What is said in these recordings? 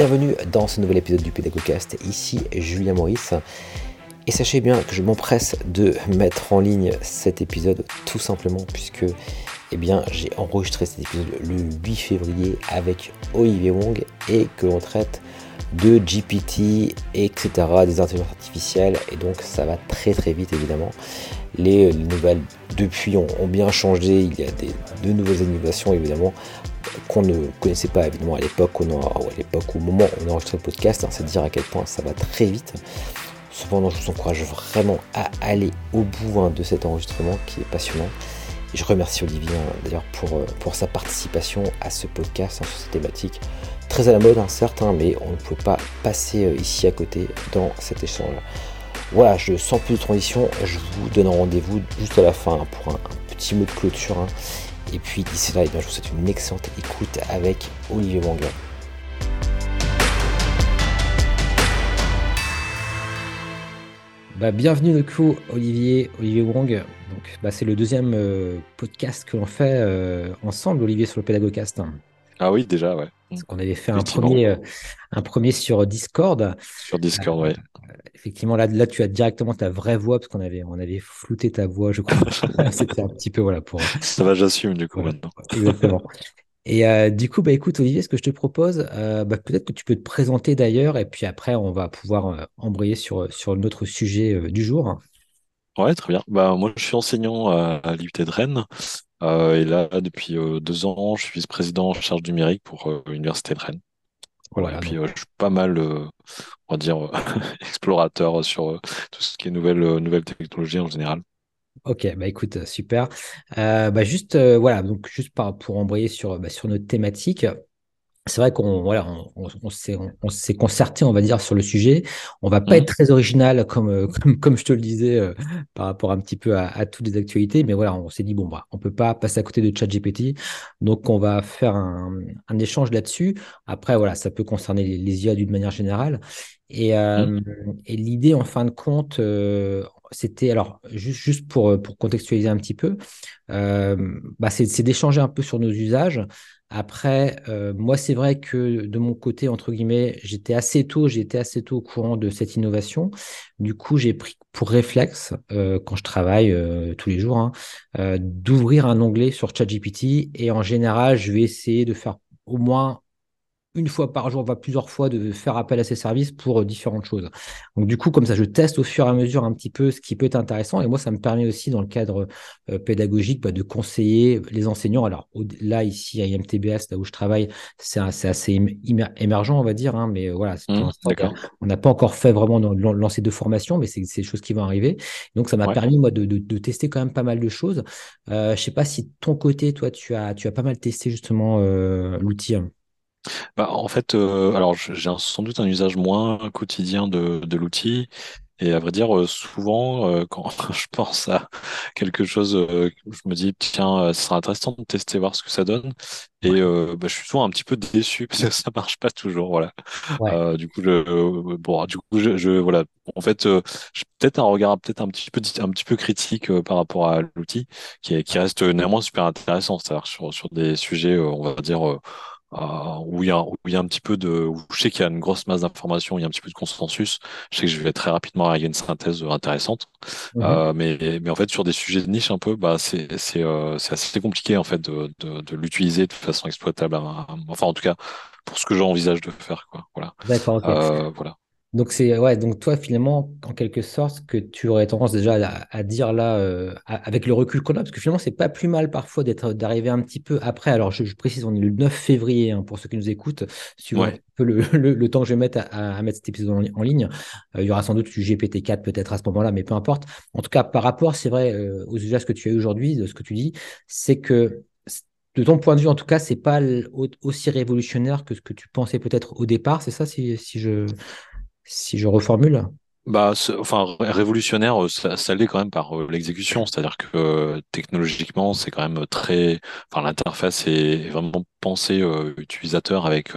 bienvenue dans ce nouvel épisode du Pédagogcast. Ici Julien Maurice. Et sachez bien que je m'empresse de mettre en ligne cet épisode tout simplement puisque eh bien, j'ai enregistré cet épisode le 8 février avec Olivier Wong et que l'on traite de GPT, etc., des intelligences artificielles. Et donc ça va très très vite évidemment. Les, nouvelles depuis ont, bien changé. Il y a des, de nouvelles innovations évidemment qu'on ne connaissait pas évidemment à l'époque, à l'époque au moment où on a enregistré le podcast. Hein, c'est dire à quel point ça va très vite. Cependant, je vous encourage vraiment à aller au bout hein, de cet enregistrement qui est passionnant. Et je remercie Olivier hein, d'ailleurs pour, euh, pour sa participation à ce podcast sur cette thématique. Très à la mode, certes, mais on ne peut pas passer euh, ici à côté dans cet échange. Voilà, je sens plus de transition, je vous donne rendez-vous juste à la fin pour un, petit mot de clôture. Et puis d'ici là, eh bien, je vous souhaite une excellente écoute avec Olivier Wang. Bah, bienvenue le coup, Olivier, Olivier Wong. Donc, bah, c'est le deuxième euh, podcast que l'on fait euh, ensemble, Olivier, sur le Pédagogcast. Ah oui, déjà, ouais. Parce qu'on avait fait un premier, euh, un premier sur Discord. Sur Discord, oui. Effectivement, là, là, tu as directement ta vraie voix, parce qu'on avait, on avait flouté ta voix, je crois. C'était un petit peu, voilà, pour. Ça va, j'assume, du coup, maintenant. Exactement. Et euh, du coup, bah, écoute, Olivier, ce que je te propose, euh, bah, peut-être que tu peux te présenter d'ailleurs, et puis après, on va pouvoir euh, embrayer sur, sur notre sujet du jour. Ouais, très bien. Bah, moi, je suis enseignant à, l'IUT de Rennes. et là, depuis deux ans, je suis vice-président en charge numérique pour l'Université de Rennes. Voilà, et puis je suis pas mal, on va dire, explorateur sur tout ce qui est nouvelles, nouvelles technologies en général. Ok, bah écoute, super. Euh, bah juste, euh, voilà, donc juste pour embrayer sur, bah, sur notre thématique, c'est vrai qu'on voilà, on, on, s'est concerté, on va dire, sur le sujet. On va pas être mmh. très original, comme, euh, comme, comme, je te le disais, par rapport un petit peu à, toutes les actualités, mais voilà, on s'est dit, bon, bah, on peut pas passer à côté de ChatGPT, donc on va faire un, un échange là-dessus. Après, voilà, ça peut concerner les, IA d'une manière générale. Et, mmh. et l'idée, en fin de compte, c'était alors juste, juste pour, euh, pour contextualiser un petit peu, euh, bah c'est d'échanger un peu sur nos usages. Après, euh, moi, c'est vrai que de mon côté, entre guillemets, j'étais assez tôt, j'étais assez tôt au courant de cette innovation. Du coup, j'ai pris pour réflexe, quand je travaille tous les jours, hein, d'ouvrir un onglet sur ChatGPT. Et en général, je vais essayer de faire au moins une fois par jour, va plusieurs fois de faire appel à ces services pour euh, différentes choses. Donc du coup, comme ça, je teste au fur et à mesure un petit peu ce qui peut être intéressant. Et moi, ça me permet aussi, dans le cadre euh, pédagogique, bah, de conseiller les enseignants. Alors là, ici, à IMTBS, là où je travaille, c'est assez émergent, on va dire. Hein, mais euh, voilà, mmh, on n'a pas encore fait vraiment lancer de formation, mais c'est des choses qui vont arriver. Donc ça m'a permis, moi, de, de, tester quand même pas mal de choses. Euh, je sais pas si de ton côté, toi, tu as, tu as pas mal testé justement l'outil. Hein. Bah, en fait, euh, alors j'ai sans doute un usage moins quotidien de, de l'outil. Et à vrai dire, euh, souvent, euh, quand je pense à quelque chose, je me dis, tiens, ce sera intéressant de tester, voir ce que ça donne. Et bah, je suis souvent un petit peu déçu parce que ça marche pas toujours. Voilà. du coup, je, bon, du coup, je, je voilà. En fait, j'ai peut-être un regard peut-être un petit peu un petit peu critique par rapport à l'outil, qui, qui reste néanmoins super intéressant. C'est-à-dire sur, sur des sujets, on va dire où, il y a, où il y a un petit peu de, où je sais qu'il y a une grosse masse d'informations, il y a un petit peu de consensus. Je sais que je vais très rapidement arriver à une synthèse intéressante, mhm. euh, mais, mais en fait sur des sujets de niche un peu, bah c'est c'est euh, c'est assez compliqué en fait de de, de l'utiliser de façon exploitable. Enfin en tout cas pour ce que j'envisage de faire quoi. Voilà. D'accord. Euh, voilà. Donc c'est ouais, donc toi finalement en quelque sorte que tu aurais tendance déjà à, dire là euh, avec le recul qu'on a, parce que finalement c'est pas plus mal parfois d'être d'arriver un petit peu après. Alors je, précise, on est le 9 février hein, pour ceux qui nous écoutent, suivant un peu le, le, temps que je vais mettre à, mettre cet épisode en, ligne. Euh, il y aura sans doute du GPT-4 peut-être à ce moment-là, mais peu importe. En tout cas, par rapport, c'est vrai euh, aux usages que tu as aujourd'hui, de ce que tu dis, c'est que de ton point de vue, en tout cas, c'est pas aussi révolutionnaire que ce que tu pensais peut-être au départ. C'est ça, si, si je si je reformule bah, enfin, révolutionnaire, euh, ça, ça l'est quand même par euh, l'exécution. C'est-à-dire que euh, technologiquement, c'est quand même très. Enfin, l'interface est vraiment pensée utilisateur avec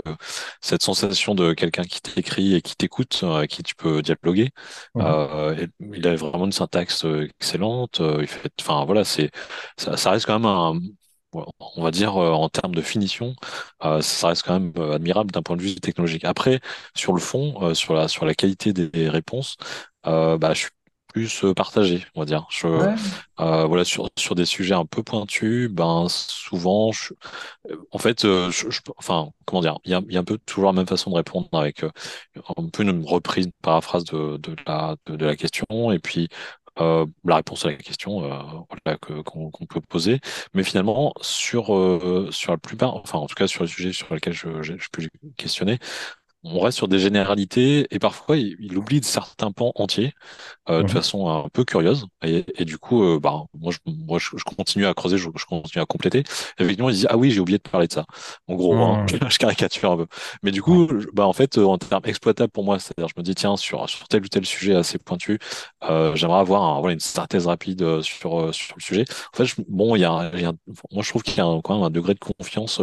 cette sensation de quelqu'un qui t'écrit et qui t'écoute, avec qui tu peux dialoguer. il a vraiment une syntaxe excellente. il fait, enfin, voilà, c'est ça, ça, reste quand même un, on va dire en termes de finition, ça reste quand même admirable d'un point de vue technologique. Après, sur le fond, sur la sur la qualité des réponses, bah, je suis plus partagé, on va dire. Je, voilà, sur, sur des sujets un peu pointus, ben souvent, je, en fait, je, enfin, comment dire, il y a, y a, un peu toujours la même façon de répondre avec un peu une reprise, une paraphrase de, de la de, la question, et puis euh, la réponse à la question euh, qu'on peut poser. Mais finalement, sur, euh, sur la plupart, enfin en tout cas sur les sujets sur lesquels je, je, je peux questionner, on reste sur des généralités et parfois il, il oublie certains pans entiers euh, de façon un peu curieuse. Et, et du coup euh, bah moi je, moi je, continue à creuser je, continue à compléter. Effectivement il dit ah oui j'ai oublié de parler de ça. En gros hein, je caricature un peu. Mais du coup bah en fait en termes exploitables pour moi c'est-à-dire je me dis tiens sur sur tel ou tel sujet assez pointu euh, j'aimerais avoir voilà une synthèse rapide euh, sur euh, sur le sujet. En fait bon il y a, y a, moi je trouve qu'il y a quand même un degré de confiance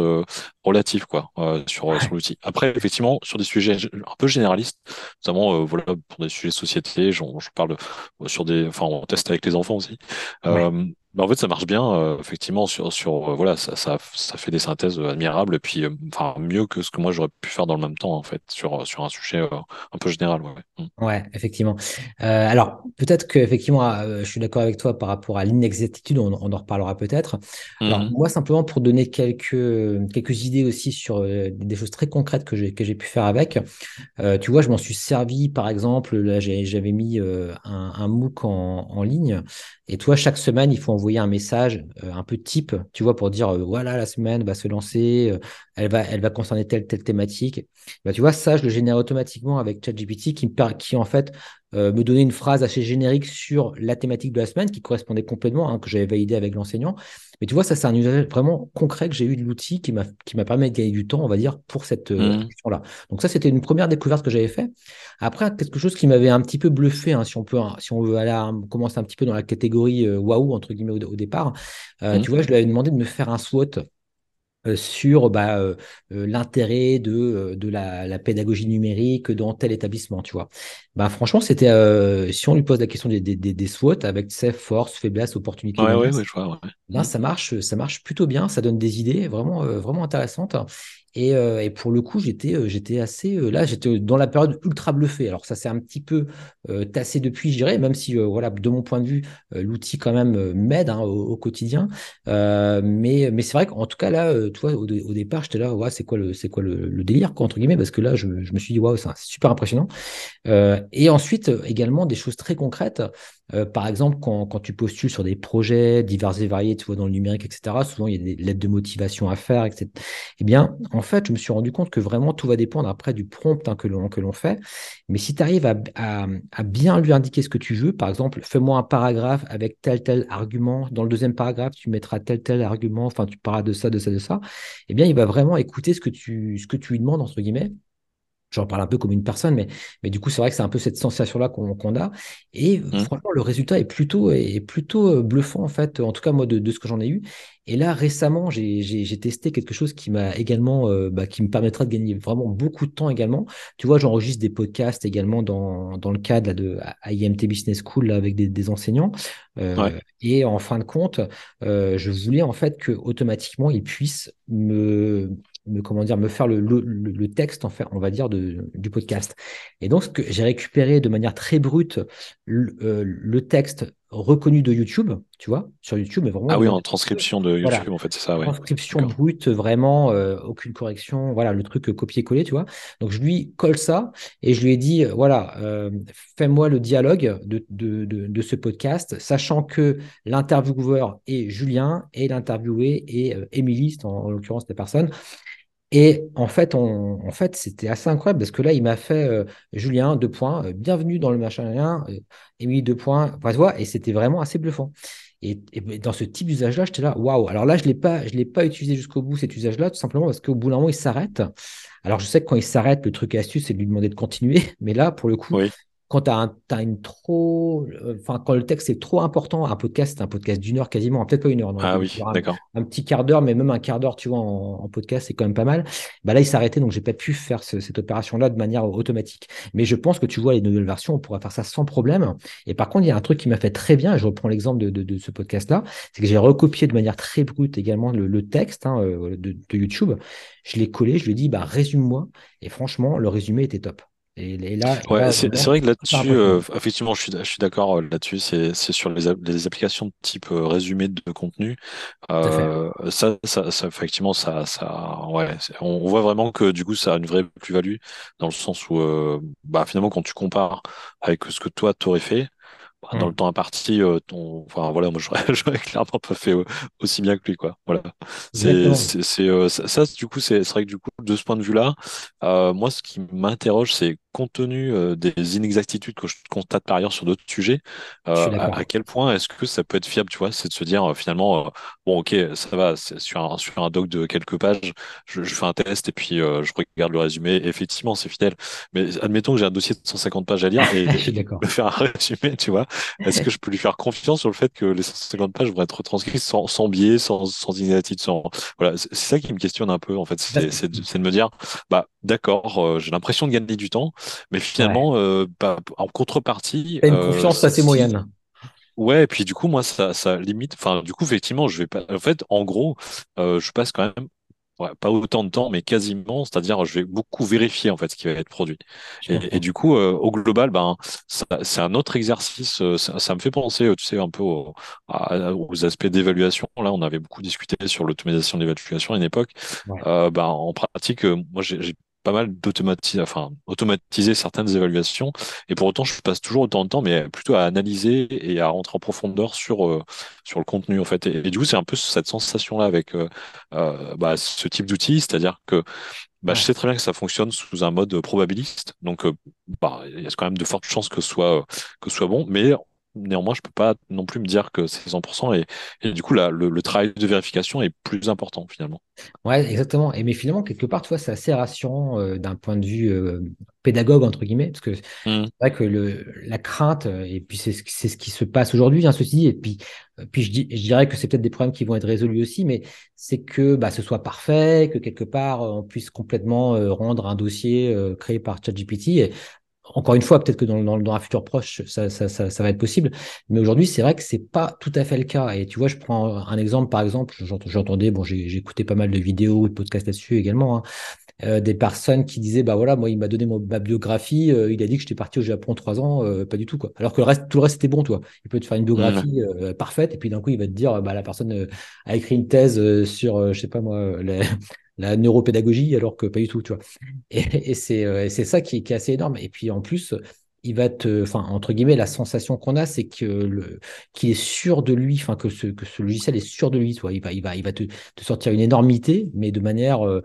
relatif quoi sur sur l'outil après effectivement sur des sujets un peu généralistes, notamment euh, voilà pour des sujets de société. J'en parle euh, sur des, enfin on teste avec les enfants aussi. Euh, bah, en fait, ça marche bien, euh, effectivement, sur, sur euh, voilà, ça, ça, ça, fait des synthèses admirables, et puis, euh, enfin, mieux que ce que moi j'aurais pu faire dans le même temps, en fait, sur, sur un sujet un peu général. Ouais, mm. ouais effectivement. alors, peut-être que, effectivement, je suis d'accord avec toi par rapport à l'inexactitude, on, on, en reparlera peut-être. Alors, mm-hmm. moi, simplement pour donner quelques, quelques idées aussi sur des choses très concrètes que j'ai, que j'ai pu faire avec, tu vois, je m'en suis servi, par exemple, là, j'avais mis un, un MOOC en, en ligne, et toi, chaque semaine, il faut envoyer un message euh, un peu type, tu vois, pour dire euh, voilà, la semaine va se lancer, euh, elle, va, elle va concerner telle, telle thématique. Bah, tu vois, ça, je le génère automatiquement avec ChatGPT qui, qui en fait me donnait une phrase assez générique sur la thématique de la semaine qui correspondait complètement, hein, que j'avais validé avec l'enseignant. Mais tu vois, ça, c'est un usage vraiment concret que j'ai eu de l'outil qui m'a permis de gagner du temps, on va dire, pour cette mmh. question-là. Donc ça, c'était une première découverte que j'avais fait. Après, quelque chose qui m'avait un petit peu bluffé, hein, si on peut, hein, si on veut aller commencer un petit peu dans la catégorie euh, waouh entre guillemets au, départ. Euh, mmh. Tu vois, je lui avais demandé de me faire un SWOT euh, sur bah, l'intérêt de, de la, pédagogie numérique dans tel établissement, tu vois. Bah, franchement, c'était si on lui pose la question des, des, des SWOT avec ses forces, faiblesses, opportunités, ouais, ouais, je vois, ben, ça marche, ça marche plutôt bien, ça donne des idées vraiment, vraiment intéressantes. Et, euh, et, pour le coup, j'étais, euh, j'étais assez euh, là, j'étais dans la période ultra bluffée. Alors ça s'est un petit peu tassé depuis, je dirais, même si voilà, de mon point de vue, l'outil quand même m'aide hein, au, quotidien. mais mais c'est vrai qu'en tout cas là, toi, au, au, départ, j'étais là, ouais, c'est quoi le c'est quoi le, délire quoi, entre guillemets, parce que là, je, je me suis dit waouh, c'est super impressionnant. et ensuite également des choses très concrètes. Euh, par exemple, quand, quand, tu postules sur des projets divers et variés, tu vois, dans le numérique, etc., souvent il y a des lettres de motivation à faire, etc. Eh bien, en fait, je me suis rendu compte que vraiment tout va dépendre après du prompt hein, que l'on fait. Mais si tu arrives à, à, à, bien lui indiquer ce que tu veux, par exemple, fais-moi un paragraphe avec tel, tel argument. Dans le deuxième paragraphe, tu mettras tel, tel argument. Enfin, tu parleras de ça, de ça, de ça. Eh bien, il va vraiment écouter ce que tu, ce que tu lui demandes, entre guillemets j'en parle un peu comme une personne, mais, mais du coup, c'est vrai que c'est un peu cette sensation-là qu'on a. Et mmh. franchement, le résultat est plutôt, est plutôt euh, bluffant, en fait, en tout cas, moi, de, de ce que j'en ai eu. Et là, récemment, j'ai testé quelque chose qui m'a également, euh, bah, qui me permettra de gagner vraiment beaucoup de temps également. Tu vois, j'enregistre des podcasts également dans, dans le cadre de IMT Business School là, avec des, des enseignants. Euh, et en fin de compte, euh, je voulais en fait que automatiquement ils puissent me me, comment dire, me faire le, le, le, texte, en fait, on va dire, de, du podcast. Et donc, j'ai récupéré de manière très brute le, euh, le, texte reconnu de YouTube, tu vois, sur YouTube. Mais vraiment, ah oui, en transcription de YouTube, en fait, c'est ça, ouais. Transcription brute, vraiment, euh, aucune correction, voilà, le truc copier-coller, tu vois. Donc, je lui colle ça et je lui ai dit, voilà, euh, fais-moi le dialogue de, de, de, de, ce podcast, sachant que l'intervieweur est Julien et l'interviewé est Émilie, en, en l'occurrence, des personnes. Et en fait, en fait, c'était assez incroyable parce que là, il m'a fait euh, Julien, deux points, euh, bienvenue dans le machin rien, euh, deux points, enfin, vois, et c'était vraiment assez bluffant. Et, dans ce type d'usage-là, j'étais là, waouh. Alors là, je je l'ai pas utilisé jusqu'au bout cet usage-là, tout simplement parce qu'au bout d'un moment, il s'arrête. Alors je sais que quand il s'arrête, le truc astuce, c'est de lui demander de continuer, mais là, pour le coup, quand as, une trop. euh, Enfin, quand le texte est trop important, un podcast, c'est un podcast d'une heure quasiment, peut-être pas une heure, non, Ah oui, un, un petit quart d'heure, mais même un quart d'heure, tu vois, en, en podcast, c'est quand même pas mal. Bah là, il arrêté, donc j'ai pas pu faire ce- cette opération-là de manière automatique. Mais je pense que tu vois, les nouvelles versions, on pourra faire ça sans problème. Et par contre, il y a un truc qui m'a fait très bien, et je reprends l'exemple de, de- de ce podcast-là, c'est que j'ai recopié de manière très brute également le, le texte hein, euh, de, de YouTube. Je l'ai collé, je lui ai dit, bah, résume-moi. Et franchement, le résumé était top. Et, et là, et Ouais, là, c'est vrai que là-dessus, euh, effectivement, je suis, je suis d'accord euh, là-dessus. C'est sur les, les applications de type euh, résumé de contenu. Ça, ça, ça, effectivement, ça, ça, ouais, on, voit vraiment que du coup, ça a une vraie plus-value dans le sens où, bah, finalement, quand tu compares avec ce que toi t'aurais fait. Bah, Dans le Hmm. temps imparti, euh, ton, enfin voilà, moi j'aurais j'aurais clairement pas fait euh, aussi bien que lui, quoi. Voilà. C'est, c'est, c'est, euh, ça, ça, du coup, c'est c'est vrai que du coup, de ce point de vue-là, euh, moi, ce qui m'interroge, c'est compte tenu euh, des inexactitudes que je constate par ailleurs sur d'autres sujets, euh, à, quel point est-ce que ça peut être fiable, tu vois? C'est de se dire euh, finalement, bon, ok, ça va, sur un, sur un doc de quelques pages, je, je fais un test et puis je regarde le résumé. Effectivement, c'est fidèle. Mais admettons que j'ai un dossier de 150 pages à lire et, Je faire un résumé, tu vois? Est-ce que je peux lui faire confiance sur le fait que les 150 pages vont être retranscrites sans, sans biais, sans, sans inexactitude, sans voilà, c'est ça qui me questionne un peu en fait, c'est de, me dire bah d'accord, j'ai l'impression de gagner du temps, mais ouais. finalement euh, bah, en contrepartie, T'as une euh, confiance assez moyenne. ouais, et puis du coup moi ça ça limite, enfin du coup effectivement je vais pas, en fait en gros euh, je passe quand même Ouais, pas autant de temps, mais quasiment, c'est-à-dire je vais beaucoup vérifier en fait ce qui va être produit. Et, du coup, euh, au global, ben, c'est un autre exercice. euh, Ça, ça me fait penser, tu sais, un peu au- à- aux aspects d'évaluation. Là, on avait beaucoup discuté sur l'automatisation de l'évaluation à une époque. Ouais. Euh, ben, en pratique, moi, j'ai pas mal d'automatiser, enfin, automatiser certaines évaluations. Et pour autant, je passe toujours autant de temps, mais plutôt à analyser et à rentrer en profondeur sur, euh, sur le contenu, en fait. Et, et du coup, c'est un peu cette sensation-là avec euh, euh, bah, ce type d'outil, c'est-à-dire que bah, je sais très bien que ça fonctionne sous un mode probabiliste, donc euh, bah, il y a quand même de fortes chances que ce soit, que ce soit bon, mais néanmoins, je peux pas non plus me dire que c'est 100%, et, et du coup, là, le, le travail de vérification est plus important finalement. Ouais, exactement. Et mais finalement, quelque part, c'est assez rassurant euh, d'un point de vue euh, pédagogue, entre guillemets, parce que c'est Hmm, vrai que le, la crainte, euh, et puis c'est ce, qui- c'est ce qui se passe aujourd'hui, hein, ceci dit, et puis, puis je, dis, je dirais que c'est peut-être des problèmes qui vont être résolus aussi, mais c'est que bah, ce soit parfait, que quelque part, on puisse complètement euh, rendre un dossier créé par ChatGPT. Encore une fois, peut-être que dans, dans, dans un futur proche, ça, ça, ça, ça va être possible. Mais aujourd'hui, c'est vrai que c'est pas tout à fait le cas. Et tu vois, je prends un exemple, par exemple, j'ent- j'entendais, bon, j'ai écouté pas mal de vidéos, de podcasts là-dessus également, hein, euh, des personnes qui disaient, bah voilà, moi, il m'a donné mon, ma biographie, euh, il a dit que j'étais parti au Japon trois ans, euh, pas du tout, quoi. Alors que le reste, tout le reste, c'était bon, toi. Il peut te faire une hmm, biographie euh, parfaite, et puis d'un coup, il va te dire, bah la personne euh, a écrit une thèse euh, sur, je sais pas moi, euh, la, neuropédagogie, alors que pas du tout, tu vois. Et, et c'est euh, ça qui, qui est assez énorme. Et puis en plus, il va te, enfin, entre guillemets, la sensation qu'on a, c'est que le, qu'il est sûr de lui, enfin, que ce, que ce logiciel est sûr de lui, toi. Il va, il va, il va te, te sortir une énormité, mais de manière, euh,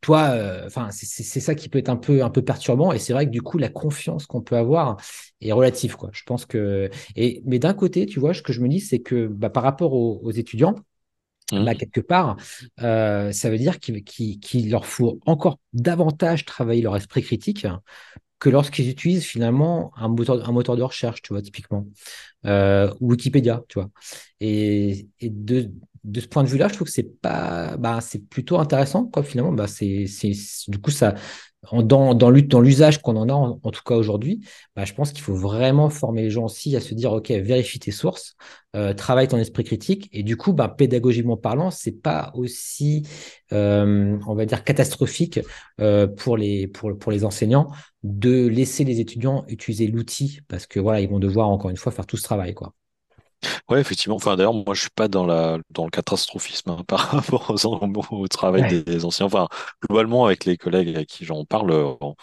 toi, euh, enfin, c'est ça qui peut être un peu, un peu perturbant. Et c'est vrai que du coup, la confiance qu'on peut avoir est relative, quoi. Je pense que, et, mais d'un côté, tu vois, ce que je me dis, c'est que, bah, par rapport aux, aux étudiants, bah, hmm. quelque part, euh, ça veut dire qu'il leur faut encore davantage travailler leur esprit critique que lorsqu'ils utilisent finalement un moteur, un moteur de recherche, tu vois, typiquement, euh, ou Wikipédia, tu vois. Et, et de, de ce point de vue-là, je trouve que c'est pas, bah, c'est plutôt intéressant, quoi, finalement. Bah, c'est, du coup, ça, dans, l'usage qu'on en a, en, tout cas aujourd'hui, bah, je pense qu'il faut vraiment former les gens aussi à se dire, OK, vérifie tes sources, euh, travaille ton esprit critique. Et du coup, bah, pédagogiquement parlant, c'est pas aussi, euh, on va dire, catastrophique euh, pour les, pour, pour les enseignants de laisser les étudiants utiliser l'outil parce que voilà, ils vont devoir encore une fois faire tout ce travail, quoi. Ouais, effectivement. Enfin, d'ailleurs, moi, je suis pas dans la dans le catastrophisme hein, par rapport aux, au travail Ouais, des anciens. Enfin, globalement, avec les collègues avec qui j'en parle, euh, on-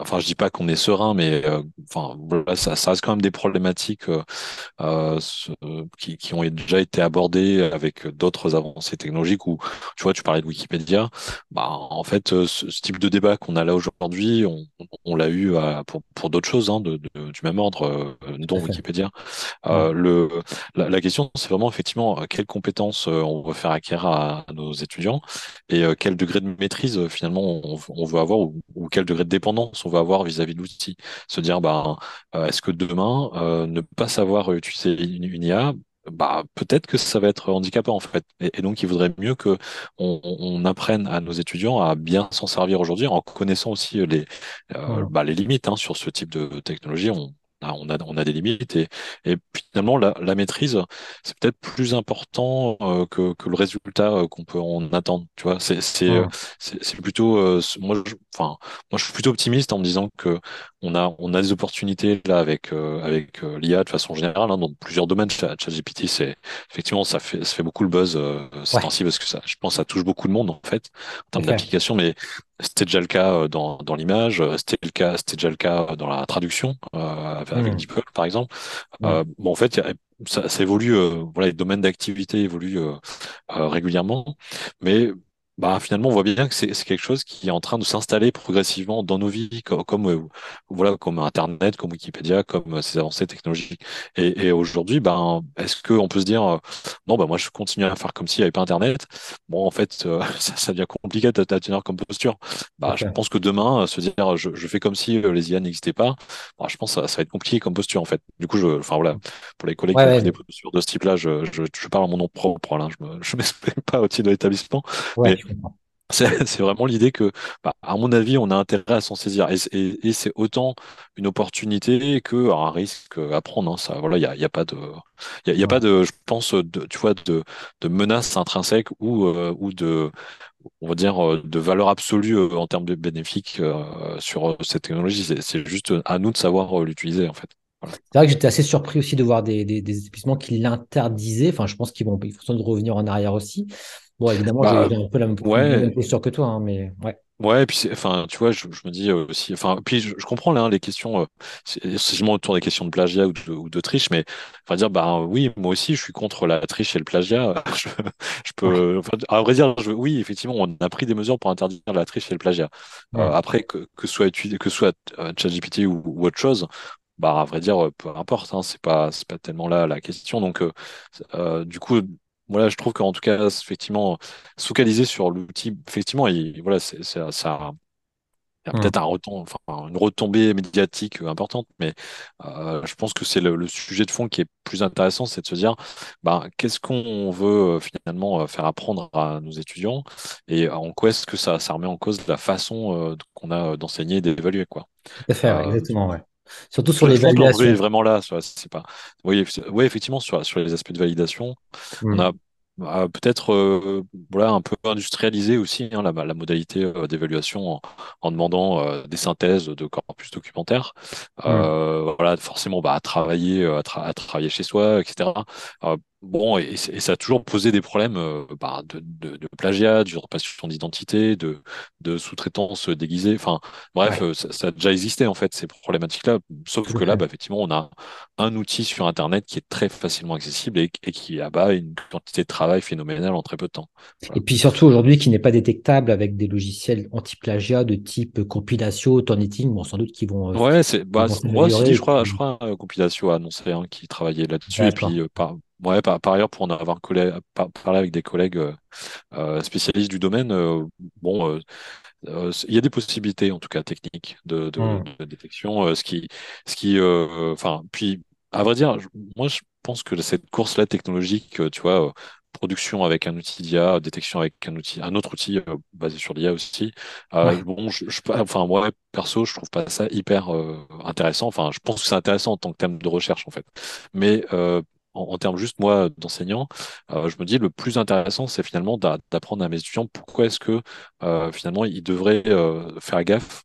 enfin, je dis pas qu'on est serein, mais euh, enfin, voilà, ça, ça reste quand même des problématiques euh, euh, ce- qui, qui ont déjà été abordées avec d'autres avancées technologiques. Ou, tu vois, tu parlais de Wikipédia. Bah, en fait, ce, ce type de débat qu'on a là aujourd'hui, on, on l'a eu pour pour d'autres choses hein, de, de- du même ordre, dont. Wikipédia. Euh, le, la, la question, c'est vraiment effectivement quelles compétences on veut faire acquérir à, à nos étudiants et quel degré de maîtrise finalement on, on veut avoir ou, ou quel degré de dépendance on veut avoir vis-à-vis de l'outil. Se dire, bah, est-ce que demain, ne pas savoir utiliser une, une IA, bah peut-être que ça va être handicapant en fait. Et, donc il vaudrait mieux que on, on, apprenne à nos étudiants à bien s'en servir aujourd'hui en connaissant aussi les, euh, bah, les limites hein, sur ce type de technologie. On, on a, on a des limites et, et finalement la, la maîtrise c'est peut-être plus important euh, que, que le résultat euh, qu'on peut en attendre tu vois? C'est c'est euh, c'est plutôt moi je, enfin moi je suis plutôt optimiste en me disant que on a on a des opportunités là avec avec l'IA de façon générale hein, dans plusieurs domaines ChatGPT c'est effectivement ça fait ça fait beaucoup le buzz ces temps-ci parce que ça je pense ça touche beaucoup de monde en fait en termes d'application mais c'était déjà le cas dans, dans l'image, c'était le cas, c'était déjà le cas dans la traduction euh, avec mmh. DeepL par exemple. Mmh. Euh, bon, en fait, ça, ça évolue, euh, voilà, les domaines d'activité évoluent euh, régulièrement, mais bah, finalement, on voit bien que c'est quelque chose qui est en train de s'installer progressivement dans nos vies, comme, comme euh, voilà, comme Internet, comme Wikipédia, comme euh, ces avancées technologiques. Et, et aujourd'hui, ben, est-ce qu'on peut se dire, euh, non, bah, moi, je continue à faire comme s'il n'y avait pas Internet. Bon, en fait, ça, ça devient compliqué de, tenir comme posture. Bah, je pense que demain, se dire, je, je fais comme si les IA n'existaient pas, bah, je pense que ça, ça, va être compliqué comme posture, en fait. Du coup, je, enfin, voilà, pour les collègues qui ont des postures de ce type-là, je, je, je, parle en mon nom propre, là, je ne m'exprime pas au titre de l'établissement. c'est vraiment l'idée que, bah, à mon avis, on a intérêt à s'en saisir. Et, et, et c'est autant une opportunité que un risque à prendre. Hein. Ça, voilà, il y a, y a, pas de, y a, y a pas de, je pense, de, tu vois, de, de menaces intrinsèques ou, euh, ou de, on va dire, euh, de valeur absolue euh, en termes de bénéfiques sur cette technologie. C'est juste à nous de savoir l'utiliser, en fait. C'est vrai que j'étais assez surpris aussi de voir des, des, des établissements qui l'interdisaient. Enfin, je pense qu'ils vont, ils vont sans doute revenir en arrière aussi. Bon, évidemment, bah, j'ai un peu la même, ouais. posture que toi, hein, mais ouais. Ouais, et puis enfin, tu vois, je, je, me dis aussi, enfin, puis je, je comprends là hein, les questions, euh, c'est autour des questions de plagiat ou de, ou de triche, mais enfin dire, bah oui, moi aussi, je suis contre la triche et le plagiat. je, je peux, enfin, à vrai dire, oui, effectivement, on a pris des mesures pour interdire la triche et le plagiat. Euh, après, que, que soit utilisé, que soit euh, ChatGPT ou, ou, autre chose, bah à vrai dire, peu importe, hein, c'est pas, c'est pas tellement là la question. Donc, euh, euh du coup voilà, je trouve qu'en tout cas, effectivement, se focaliser sur l'outil, effectivement, il, voilà, c'est, ça, ça il y a peut-être un enfin, une retombée médiatique importante, mais euh, je pense que c'est le, sujet de fond qui est plus intéressant, c'est de se dire, bah, qu'est-ce qu'on veut euh, finalement euh, faire apprendre à nos étudiants et en quoi est-ce que ça, ça remet en cause la façon qu'on a d'enseigner et d'évaluer, quoi. Tout à fait, exactement, ouais. Surtout sur l'évaluation. est vraiment là, c'est pas. Oui, oui, effectivement, sur, sur les aspects de validation, on hmm. a bah, peut-être euh, voilà un peu industrialisé aussi hein, la, la, modalité euh, d'évaluation en, en, demandant euh, des synthèses de corpus documentaires mmh. voilà forcément bah, à travailler à, à, travailler chez soi etc Bon, et, et, ça a toujours posé des problèmes euh, bah, de, de, de, plagiat, d'usurpation d'identité, de, de sous-traitance déguisée. Enfin, bref, euh, ça, ça, a déjà existé en fait ces problématiques-là. Sauf que là, bah, effectivement, on a un outil sur Internet qui est très facilement accessible et, et qui abat une quantité de travail phénoménale en très peu de temps. Et puis surtout aujourd'hui, qui n'est pas détectable avec des logiciels anti-plagiat de type Compilation, Turnitin, bon, sans doute qui vont. Euh, ouais, c'est. Bah, moi aussi, je crois, je crois, Compilation a annoncé hein, qui travaillait là-dessus et puis par Ouais, par, par, ailleurs, pour en avoir parlé avec des collègues euh, euh, spécialistes du domaine, euh, bon, il y a des possibilités, en tout cas techniques, de, de, mmh. de détection. ce qui, ce qui, enfin, puis, à vrai dire, moi, je pense que cette course-là technologique, tu vois, production avec un outil d'IA, détection avec un outil, un autre outil basé sur l'IA aussi. Ouais. Bon, je, je, enfin moi perso, je trouve pas ça hyper intéressant. Enfin, je pense que c'est intéressant en tant que thème de recherche en fait, mais en, termes juste moi d'enseignant, euh, je me dis le plus intéressant, c'est finalement d'apprendre à mes étudiants pourquoi est-ce que euh, finalement ils devraient euh, faire gaffe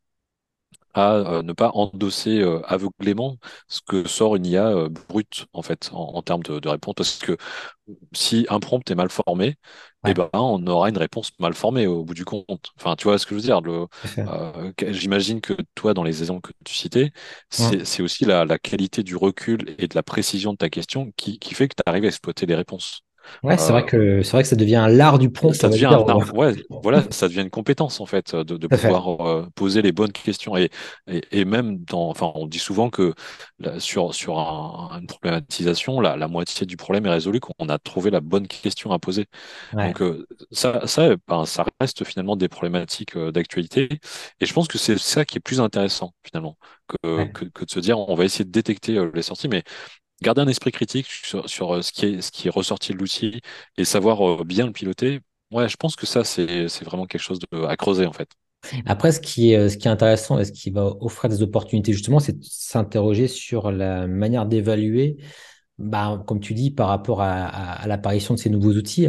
à euh, ne pas endosser euh, aveuglément ce que sort une IA euh, brute en fait en, en termes de, de, réponse. Parce que si un prompt est mal formé eh ben on aura une réponse mal formée au bout du compte. Enfin tu vois ce que je veux dire j'imagine que toi dans les exemples que tu citais c'est aussi la, la, qualité du recul et de la précision de ta question qui, qui fait que tu arrives à exploiter les réponses Ouais, c'est vrai que c'est vrai que ça devient l'art du prompt. Ça devient un art, ouais, voilà, ça devient une compétence en fait de, de pouvoir poser les bonnes questions et, et, et, même dans, enfin, on dit souvent que sur sur un, une problématisation, la, la, moitié du problème est résolu quand on a trouvé la bonne question à poser. Donc ça, ça, ben, ça reste finalement des problématiques d'actualité et je pense que c'est ça qui est plus intéressant finalement que, que, que, de se dire on va essayer de détecter les sorties, mais garder un esprit critique sur, euh, ce, qui est, ressorti de l'outil et savoir euh, bien le piloter, ouais, je pense que ça, c'est vraiment quelque chose de, à creuser en fait. Après, ce qui est, ce qui est intéressant et ce qui va offrir des opportunités, justement, c'est de s'interroger sur la manière d'évaluer, bah, comme tu dis, par rapport à l'apparition de ces nouveaux outils.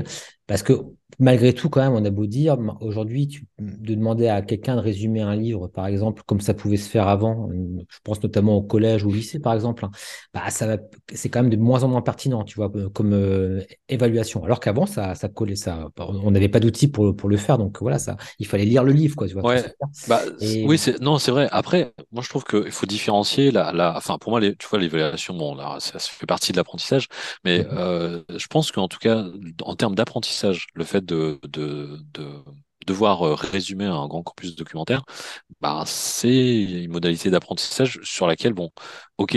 Parce que malgré tout, quand même, on a beau dire, aujourd'hui, de demander à quelqu'un de résumer un livre, par exemple, comme ça pouvait se faire avant, je pense notamment au collège ou au lycée, par exemple, hein, bah, ça c'est quand même de moins en moins pertinent, tu vois, euh, comme euh, évaluation. Alors qu'avant, ça, ça collait ça. On n'avait pas d'outils pour, pour le faire, donc voilà, ça, il fallait lire le livre, quoi, tu vois. Ouais. Bah, Oui, c'est, non, c'est vrai. Après, moi, je trouve qu'il faut différencier la, la, enfin, pour moi, les, tu vois, l'évaluation, bon, là, ça, fait partie de l'apprentissage, mais mmh euh, je pense qu'en tout cas, en termes d'apprentissage, le fait de, de, de devoir euh, résumer un grand corpus documentaire, bah, c'est une modalité d'apprentissage sur laquelle, bon, ok,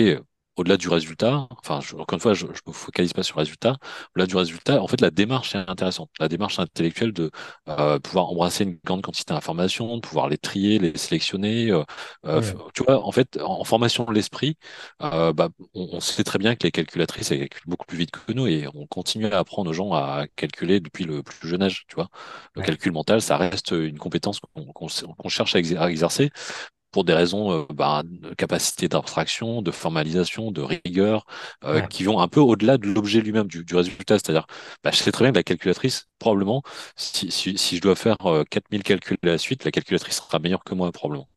au-delà du résultat, enfin, encore une fois, je, ne me focalise pas sur le résultat. Au-delà du résultat, en fait, la démarche est intéressante. La démarche intellectuelle de euh, pouvoir embrasser une grande quantité d'informations, de pouvoir les trier, les sélectionner. Euh, euh Tu vois, en fait, en, formation de l'esprit, euh, bah, on, on, sait très bien que les calculatrices, elles calculent beaucoup plus vite que nous et on continue à apprendre aux gens à calculer depuis le plus jeune âge. Tu vois, le calcul mental, ça reste une compétence qu'on cherche à exercer pour des raisons euh, bah, de capacité d'abstraction, de formalisation, de rigueur, euh, qui vont un peu au-delà de l'objet lui-même, du, du, résultat. C'est-à-dire, bah, je sais très bien que la calculatrice, probablement, si, si, si je dois faire 4000 euh, calculs à la suite, la calculatrice sera meilleure que moi, probablement.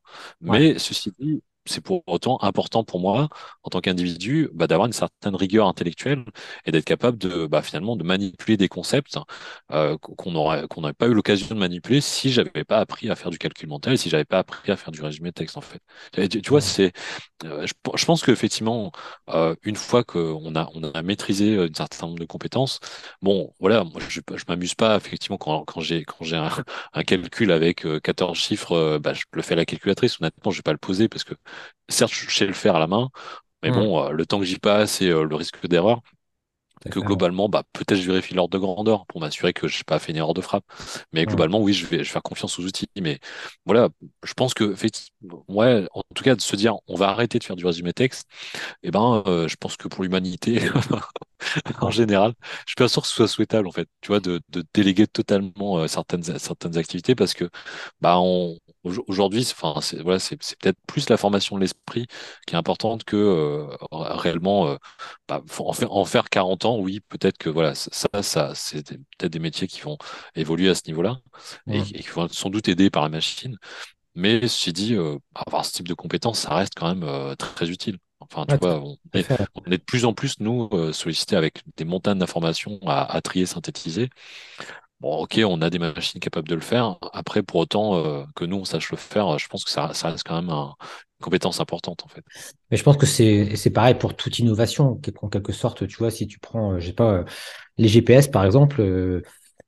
Mais ceci dit, c'est pour autant important pour moi, en tant qu'individu, bah, d'avoir une certaine rigueur intellectuelle et d'être capable de bah, finalement de manipuler des concepts euh, qu'on n'aurait qu'on n'aurait pas eu l'occasion de manipuler si j'avais pas appris à faire du calcul mental, si j'avais pas appris à faire du résumé de texte en fait. tu, vois, c'est, euh, je, pense qu'effectivement, euh, une fois qu'on a on a maîtrisé un certain nombre de compétences, bon, voilà, moi je, je m'amuse pas effectivement quand, quand j'ai quand j'ai un, un, calcul avec 14 chiffres, bah, je le fais à la calculatrice. Honnêtement, je vais pas le poser parce que certes, je sais le faire à la main, mais bon, euh, le temps que j'y passe et euh, le risque d'erreur, que globalement, bah, peut-être je vérifie l'ordre de grandeur pour m'assurer que je n'ai pas fait une erreur de frappe. Mais globalement, oui, je vais, je vais faire confiance aux outils. Mais voilà, je pense que, ouais, en tout cas, de se dire, on va arrêter de faire du résumé texte, eh ben, euh, je pense que pour l'humanité, en général, je suis pas sûr que ce soit souhaitable, en fait, tu vois, de, de déléguer totalement certaines, certaines activités parce que, bah, on, Aujourd'hui, enfin, c'est voilà, c'est peut-être plus la formation de l'esprit qui est importante que euh, réellement euh, bah, en, faire, en faire 40 ans. Oui, peut-être que voilà, ça, ça, c'est peut-être des métiers qui vont évoluer à ce niveau-là et, qui vont sans doute aider par la machine. Mais ceci dit, euh, avoir ce type de compétences, ça reste quand même très utile. Enfin, tu vois, on est, on est, de plus en plus, nous, sollicités avec des montagnes d'informations à, à, trier, synthétiser. Bon, ok, on a des machines capables de le faire. Après, pour autant euh, que nous, on sache le faire, je pense que ça, reste quand même une compétence importante, en fait. Mais je pense que c'est, pareil pour toute innovation, en quelque sorte. Tu vois, si tu prends, euh, je sais pas, euh, les GPS, par exemple,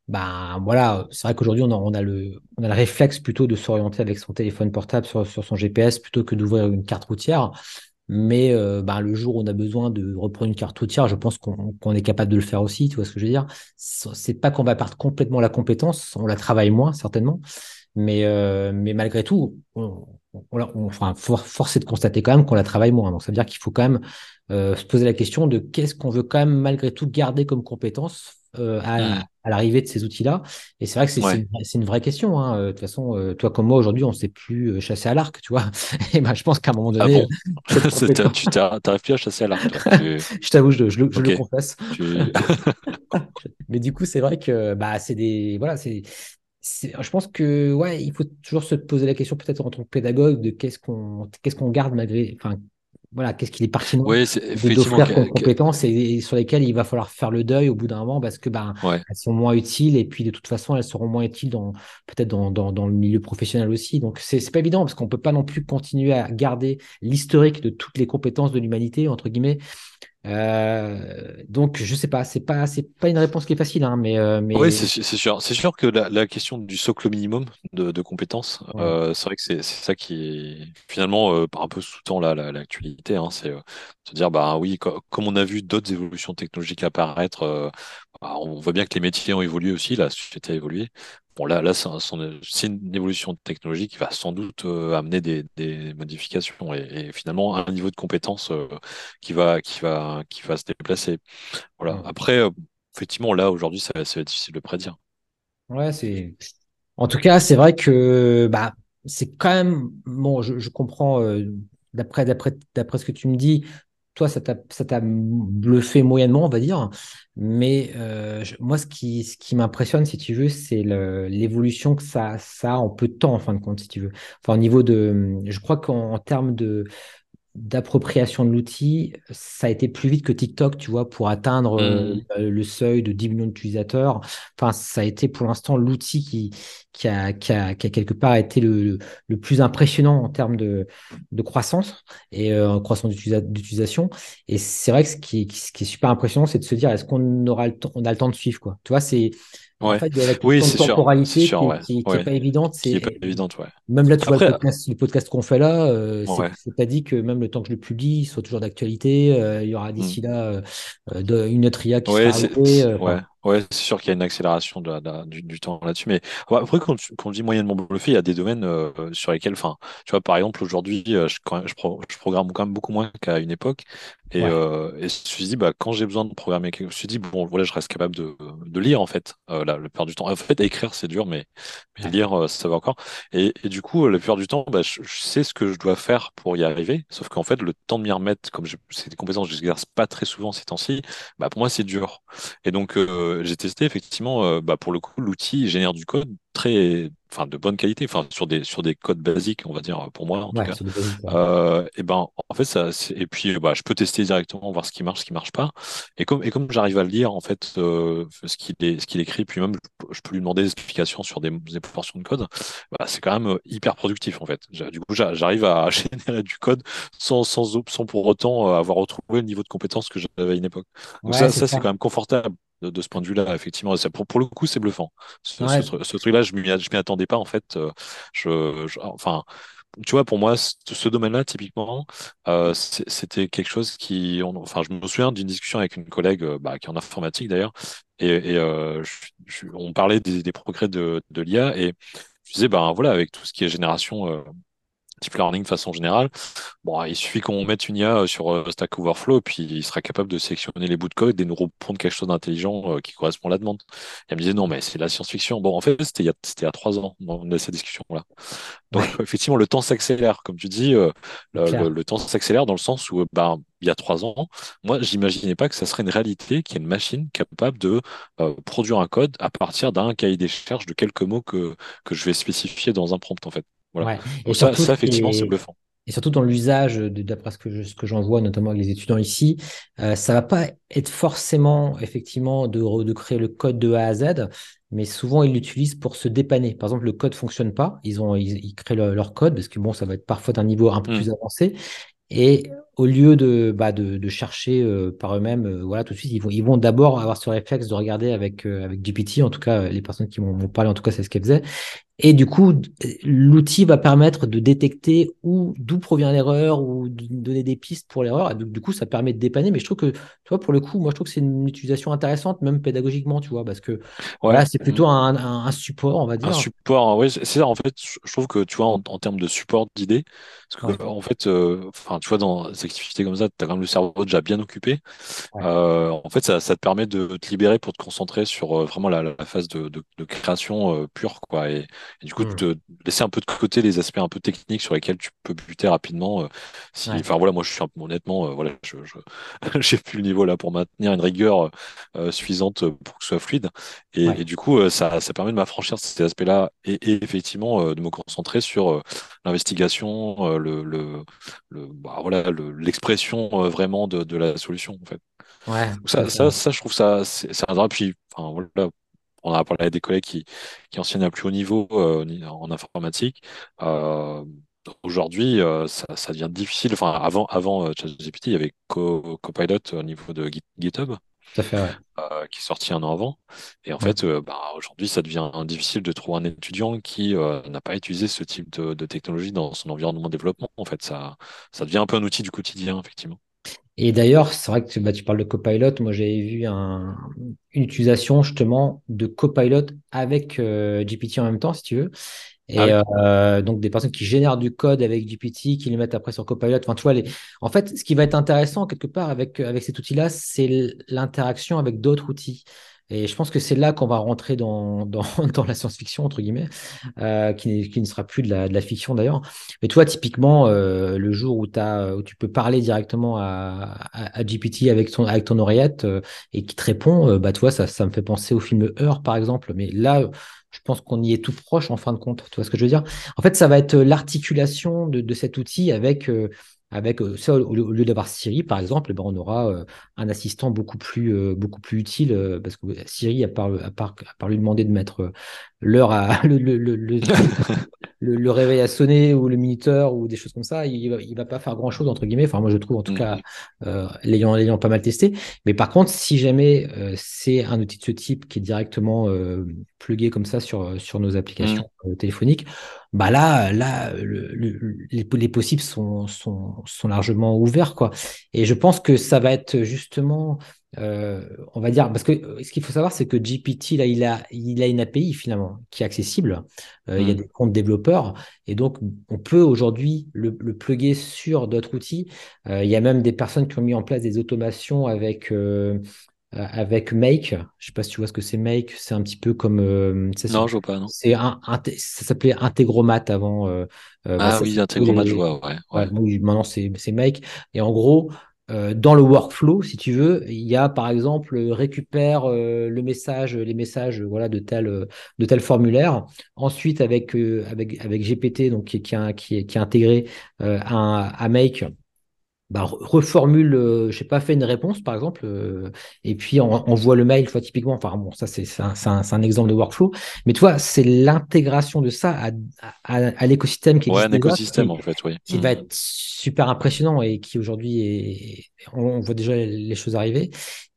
ben voilà, c'est vrai qu'aujourd'hui, on a, le, réflexe plutôt de s'orienter avec son téléphone portable sur son GPS plutôt que d'ouvrir une carte routière. Mais euh, bah, le jour où on a besoin de reprendre une carte routière, je pense qu'on est capable de le faire aussi. Tu vois ce que je veux dire? C'est pas qu'on va perdre complètement la compétence, on la travaille moins certainement, mais, euh, mais malgré tout, on, on, enfin, force est de constater quand même qu'on la travaille moins. Donc ça veut dire qu'il faut quand même euh, se poser la question de qu'est-ce qu'on veut quand même malgré tout garder comme compétence euh, à, à l'arrivée de ces outils-là. Et c'est vrai que c'est une, une, vraie question. Hein. Euh, de toute façon, euh, toi comme moi, aujourd'hui, on ne sait plus chasser à l'arc, tu vois. Et ben, je pense qu'à un moment ah donné. Ah bon tu n'arrives plus à chasser à l'arc. je t'avoue, je, je, le confesse. Mais du coup, c'est vrai que bah, c'est des. Voilà, c'est. Je pense que ouais, il faut toujours se poser la question peut-être en tant que pédagogue de qu'est-ce qu'on qu'est-ce qu'on garde malgré enfin voilà, qu'est-ce qu'il est pertinent oui, d'offrir comme compétences et, sur lesquelles il va falloir faire le deuil au bout d'un moment parce que ben elles sont moins utiles et puis de toute façon elles seront moins utiles dans peut-être dans, dans, dans, le milieu professionnel aussi. Donc c'est c'est pas évident parce qu'on peut pas non plus continuer à garder l'historique de toutes les compétences de l'humanité entre guillemets Euh, donc, je sais pas, c'est pas, c'est pas une réponse qui est facile, hein, mais, euh, Oui, mais c'est sûr. C'est sûr que la, la question du socle minimum de, de compétences, ouais, euh, c'est vrai que c'est ça qui finalement euh, un peu sous-tend la- la- l'actualité. hein, c'est se dire bah oui, co- comme on a vu d'autres évolutions technologiques apparaître, on voit bien que les métiers ont évolué aussi, la société a évolué. Bon là, là, c'est un- c'est c'est une évolution technologique qui va sans doute euh, amener des, des modifications et, et finalement un niveau de compétence euh, qui va qui va qui va se déplacer. Voilà. Après, euh, effectivement, là aujourd'hui, ça, ça va être difficile de prédire. Ouais, c'est. En tout cas, c'est vrai que bah, c'est quand même bon. Je, je comprends d'après d'après d'après ce que tu me dis. Toi, ça t'a bluffé moyennement, on va dire. Mais euh, moi, ce qui ce qui m'impressionne, si tu veux, c'est l'évolution que ça ça a en peu de temps, en fin de compte, si tu veux. Enfin, au niveau de, je crois qu'en en termes de d'appropriation de l'outil, ça a été plus vite que TikTok, tu vois, pour atteindre euh, Hmm. le le seuil de 10 millions d'utilisateurs. Enfin, ça a été pour l'instant l'outil qui, qui a, qui a, qui a quelque part été le, le, plus impressionnant en termes de, de croissance et euh, croissance d'utilisa- d'utilisation. Et c'est vrai que ce qui, est- ce qui est super impressionnant, c'est de se dire, est-ce qu'on aura le temps, on a le temps de suivre, quoi. Tu vois, c'est, en Ouais, fait, il y a la oui, c'est c'est temporalité sûr, qui est, ouais, qui qui ouais, pas évidente. qui est pas C'est, évidente, ouais. même là, tu vois, le Après, podcast, podcast qu'on fait là, euh, c'est c'est pas dit que même le temps que je le publie, il soit toujours d'actualité. Euh, il y aura hmm. d'ici là euh, euh, de- une autre IA qui sera c'est, arrivée. Ouais, c'est sûr qu'il y a une accélération de, de du, du temps là-dessus. Mais ouais, après, quand, tu- quand on dit moyennement bluffé, il y a des domaines euh, sur lesquels, enfin, tu vois, par exemple, aujourd'hui, euh, je, quand même- je, pro- je programme quand même beaucoup moins qu'à une époque. Et, ouais, euh, et je me suis dit, bah, quand j'ai besoin de programmer, quelque- je me suis dit, bon, voilà, je reste capable de, de lire, en fait, euh, la, la plupart du temps. En fait, écrire, c'est dur, mais, lire, ça va encore. Et, et du coup, la plupart du temps, bah, je, je sais ce que je dois faire pour y arriver. Sauf qu'en fait, le temps de m'y remettre, comme c'est des compétences que je n'exerce pas très souvent ces temps-ci, bah, pour moi, c'est dur. Et donc, euh, j'ai testé effectivement, euh, bah, pour le coup, l'outil génère du code très, enfin, de bonne qualité, enfin, sur des, sur des codes basiques, on va dire, pour moi en tout cas. basiques. ouais. Euh, et ben, en fait, ça, et puis, bah, je peux tester directement, voir ce qui marche, ce qui marche pas. Et comme, et comme j'arrive à le lire, en fait, euh, ce qu'il est, ce qu'il écrit, puis même, je peux lui demander des explications sur des, des portions de code, bah, c'est quand même euh, hyper productif, en fait. Du coup, j'a- j'arrive à générer du code sans, sans, sans pour autant euh, avoir retrouvé le niveau de compétence que j'avais à une époque. Donc Ouais, ça, c'est ça c'est quand même confortable de, de ce point de vue-là, effectivement. Ça, pour, pour le coup, c'est bluffant. Ce, Ouais, truc-là, je m'y je m'y attendais pas, en fait. Euh, Je, je- enfin, tu vois, pour moi, ce, ce domaine-là, typiquement, euh, c'était quelque chose qui, on- enfin, je me souviens d'une discussion avec une collègue, euh, bah, qui est en informatique d'ailleurs, et, euh, on parlait des, des progrès de, de l'IA, et je disais, ben voilà, avec tout ce qui est génération euh, deep learning de façon générale. Bon, il suffit qu'on mette une IA sur euh, Stack Overflow, puis il sera capable de sélectionner les bouts de code et nous répondre quelque chose d'intelligent euh, qui correspond à la demande. Et elle me disait, non, mais c'est de la science-fiction. Bon, en fait, c'était il y a, c'était il y a trois ans, on a cette discussion-là. Donc, effectivement, le temps s'accélère. Comme tu dis, euh, le, le- clair. le temps s'accélère dans le sens où, euh, ben, il y a trois ans, moi, j'imaginais pas que ça serait une réalité, qu'il y ait une machine capable de euh, produire un code à partir d'un cahier des charges de quelques mots que, que je vais spécifier dans un prompt, en fait. Voilà. Ouais. Et Donc ça, effectivement, c'est bluffant. Et surtout dans l'usage, de- d'après ce que je- ce que j'en vois, notamment avec les étudiants ici, euh, ça va pas être forcément effectivement de, créer le code de A à Z, mais souvent ils l'utilisent pour se dépanner. Par exemple, le code fonctionne pas, ils ont ils, ils créent le- leur code parce que bon, ça va être parfois d'un niveau un peu Hmm. plus avancé. Et au lieu de, bah, de, de chercher euh, par eux-mêmes, euh, voilà, tout de suite, ils vont, ils vont d'abord avoir ce réflexe de regarder avec, euh, avec GPT. En tout cas, les personnes qui m'ont parlé, en tout cas, c'est ce qu'elles faisaient. Et du coup, l'outil va permettre de détecter où, d'où provient l'erreur ou de donner des pistes pour l'erreur. Donc, du coup, ça permet de dépanner. Mais je trouve que, tu vois, pour le coup, moi, je trouve que c'est une utilisation intéressante, même pédagogiquement, tu vois, parce que, Ouais. voilà, c'est Hmm. plutôt un, un, un support, on va Un dire. support, ouais, c'est c'est ça, en fait, je trouve que, tu vois, en, en termes de support d'idées, parce Ouais, que, en fait, enfin, tu vois, dans activités comme ça, tu as quand même le cerveau déjà bien occupé. ouais. Euh, en fait, ça, ça te permet de te libérer pour te concentrer sur euh, vraiment la, la phase de, de, de création euh, pure, quoi. Et, et du coup, Hmm. te laisser un peu de côté les aspects un peu techniques sur lesquels tu peux buter rapidement. euh, si, Ouais, enfin, voilà, moi, je suis un peu, honnêtement, voilà, je, j'ai plus le niveau là pour maintenir une rigueur suffisante pour que ce soit fluide. Et, ouais, et du coup, ça, ça permet de m'affranchir de ces aspects-là et, et effectivement de me concentrer sur l'investigation, le, le, le, bah, voilà, le- l'expression euh, vraiment de, de la solution, en fait. ouais, ça, ça, ça, je trouve ça, c'est un drap. Puis, enfin, voilà, on a parlé avec des collègues qui, qui enseignent à plus haut niveau euh, en informatique. Euh, aujourd'hui, ça, devient difficile. Enfin, avant, avant ChatGPT, il y avait Copilot au niveau de GitHub. Tout fait, qui est sorti un an avant. Et en fait, bah, aujourd'hui, ça devient difficile de trouver un étudiant qui n'a pas utilisé ce type de, de, technologie dans son environnement de développement. En fait, ça, ça devient un peu un outil du quotidien, effectivement. Et d'ailleurs, c'est vrai que tu, bah, tu parles de Copilot. Moi, j'avais vu un, une utilisation justement de Copilot avec euh, GPT en même temps, si tu veux. Et ah euh, donc des personnes qui génèrent du code avec GPT, qui le mettent après sur Copilot. Enfin, tu vois, les... en fait, ce qui va être intéressant quelque part avec, avec cet outil-là, c'est l'interaction avec d'autres outils. Et je pense que c'est là qu'on va rentrer dans, dans, dans la science-fiction, entre guillemets, euh, qui, qui, ne sera plus de la, de la fiction d'ailleurs. Mais toi, typiquement, euh, le jour où, as, où tu peux parler directement à, à, GPT avec ton, avec ton oreillette euh, et qui te répond, euh, bah, tu vois, ça, ça me fait penser au film Heure, par exemple. Mais là, je pense qu'on y est tout proche en fin de compte. Tu vois ce que je veux dire? En fait, ça va être l'articulation de, de, cet outil avec avec euh, ça, au lieu d'avoir Siri, par exemple, eh ben, on aura euh, un assistant beaucoup plus, euh, beaucoup plus utile parce que Siri, à part, à part, à part lui demander de mettre l'heure à le, le, le, le, réveil à sonner ou le minuteur ou des choses comme ça, il, il va, pas faire grand chose entre guillemets. Enfin, moi je trouve en tout cas mm. euh, l'ayant l'ayant pas mal testé. Mais par contre, si jamais c'est un outil de ce type qui est directement plugué comme ça sur sur nos applications mm. téléphoniques, bah là, là, les, les, possibles sont, sont, sont, largement ouverts, quoi. Et je pense que ça va être justement, euh, on va dire, parce que euh, ce qu'il faut savoir, c'est que GPT, là, il a, il a une API finalement qui est accessible. Euh, il y a mmh. des comptes développeurs, et donc on peut aujourd'hui le, le plugger sur d'autres outils. il y a même des personnes qui ont mis en place des automations avec euh, avec Make. Je sais pas si tu vois ce que c'est Make. C'est un petit peu comme. Euh, non, je vois pas. C'est un, ça s'appelait Integromat avant. Euh, bah, ah oui, Integromat, je vois. Ouais, ouais. oui, maintenant c'est Make. Et en gros, dans le workflow, si tu veux, il y a par exemple récupère le message, les messages, voilà, de tel de tel formulaire. Ensuite, avec avec avec GPT, donc qui, qui, qui, qui est intégré à, à Make bah, reformule, euh, je sais pas, fait une réponse par exemple, euh, et puis on, voit le mail, fois typiquement, enfin bon, ça c'est un, un, un, exemple de workflow, mais tu vois, c'est l'intégration de ça à, à, à l'écosystème qui existe. Ouais, un écosystème en fait, oui. Qui va mmh. être super impressionnant et qui aujourd'hui est, on, voit déjà les choses arriver.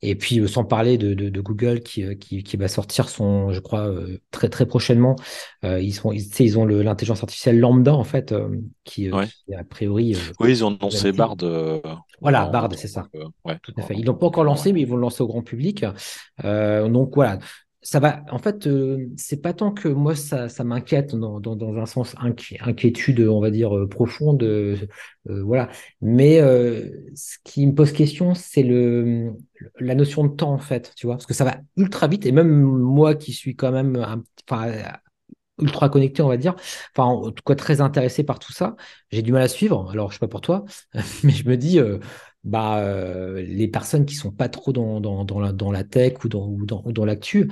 Et puis euh, sans parler de, de, de Google qui, qui, qui, va sortir son, je crois, très très prochainement. ils sont, ils, ils ont l'intelligence artificielle lambda en fait, qui, qui, a priori. oui, ils ont annoncé Bard voilà, Bard, c'est ça. Euh, Tout à fait. Ils l'ont pas encore lancé, mais ils vont le lancer au grand public. Euh, donc voilà, ça va. En fait, euh, c'est pas tant que moi ça, ça m'inquiète dans, dans, un sens inquiétude, on va dire profonde, voilà. Mais ce qui me pose question, c'est le la notion de temps en fait, tu vois, parce que ça va ultra vite. Et même moi qui suis quand même un, ultra connecté, on va dire. Enfin, en tout cas, très intéressé par tout ça. J'ai du mal à suivre. Alors, je sais pas pour toi, mais je me dis, euh, bah, euh, les personnes qui sont pas trop dans, dans, la, dans tech ou dans, ou dans, dans l'actu,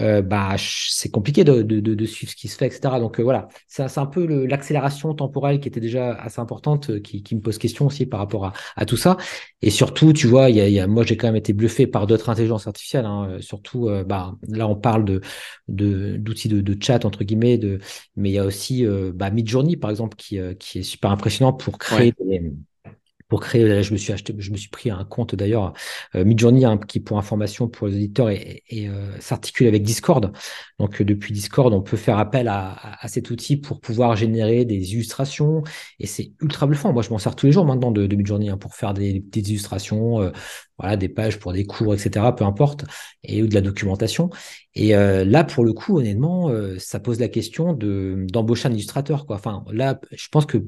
euh, bah, c'est compliqué de, de, de, suivre ce qui se fait, etc. Donc euh, voilà, c'est un peu l'accélération temporelle qui était déjà assez importante, euh, qui, qui, me pose question aussi par rapport à, à tout ça. Et surtout, tu vois, y a, y a, moi j'ai quand même été bluffé par d'autres intelligences artificielles. Hein. Surtout, bah, là on parle de d'outils de, de, chat entre guillemets, de, mais il y a aussi bah, Midjourney par exemple qui, qui est super impressionnant pour créer des pour créer. Je me suis acheté, je me suis pris un compte d'ailleurs, euh, Midjourney, hein, qui pour information pour les auditeurs et, euh, s'articule avec Discord. Donc euh, depuis Discord, on peut faire appel à, à, cet outil pour pouvoir générer des illustrations et c'est ultra bluffant. Moi, je m'en sers tous les jours maintenant de, de Midjourney hein, pour faire des, petites illustrations, euh, voilà, des pages pour des cours, etc. Peu importe, et ou de la documentation. Et euh, là, pour le coup, honnêtement, ça pose la question de d'embaucher un illustrateur. Quoi. Enfin, là, je pense que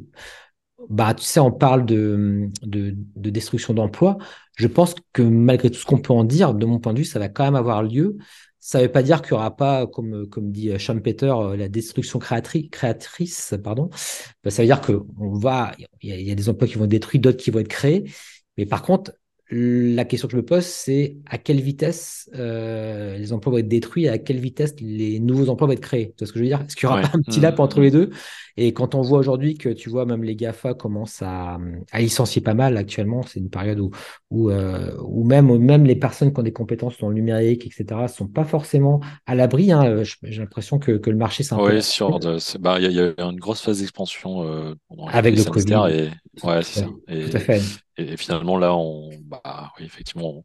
bah, tu sais, on parle de, de, destruction d'emplois. Je pense que malgré tout ce qu'on peut en dire, de mon point de vue, ça va quand même avoir lieu. Ça ne veut pas dire qu'il n'y aura pas, comme, comme dit Sean Peter, euh, la destruction créatrice, créatrice pardon. Bah, ça veut dire on va, il y, a des emplois qui vont être détruits, d'autres qui vont être créés. Mais par contre, la question que je me pose, c'est à quelle vitesse euh, les emplois vont être détruits et à quelle vitesse les nouveaux emplois vont être créés. Tu vois ce que je veux dire? Est-ce qu'il n'y aura Ouais. pas un petit Mm, lap entre mm. les deux? Et quand on voit aujourd'hui que tu vois, même les GAFA commencent à, à licencier pas mal actuellement, c'est une période où, où, euh, où même, même les personnes qui ont des compétences dans le numérique, etc., ne sont pas forcément à l'abri. hein. Je- J'ai l'impression que, que le marché, c'est de- c'est- bah, il y, a y une grosse phase d'expansion euh, pendant la avec le Covid. et ouais, c'est ça. tout à Et, fait. Et, finalement là, on, bah, oui, effectivement,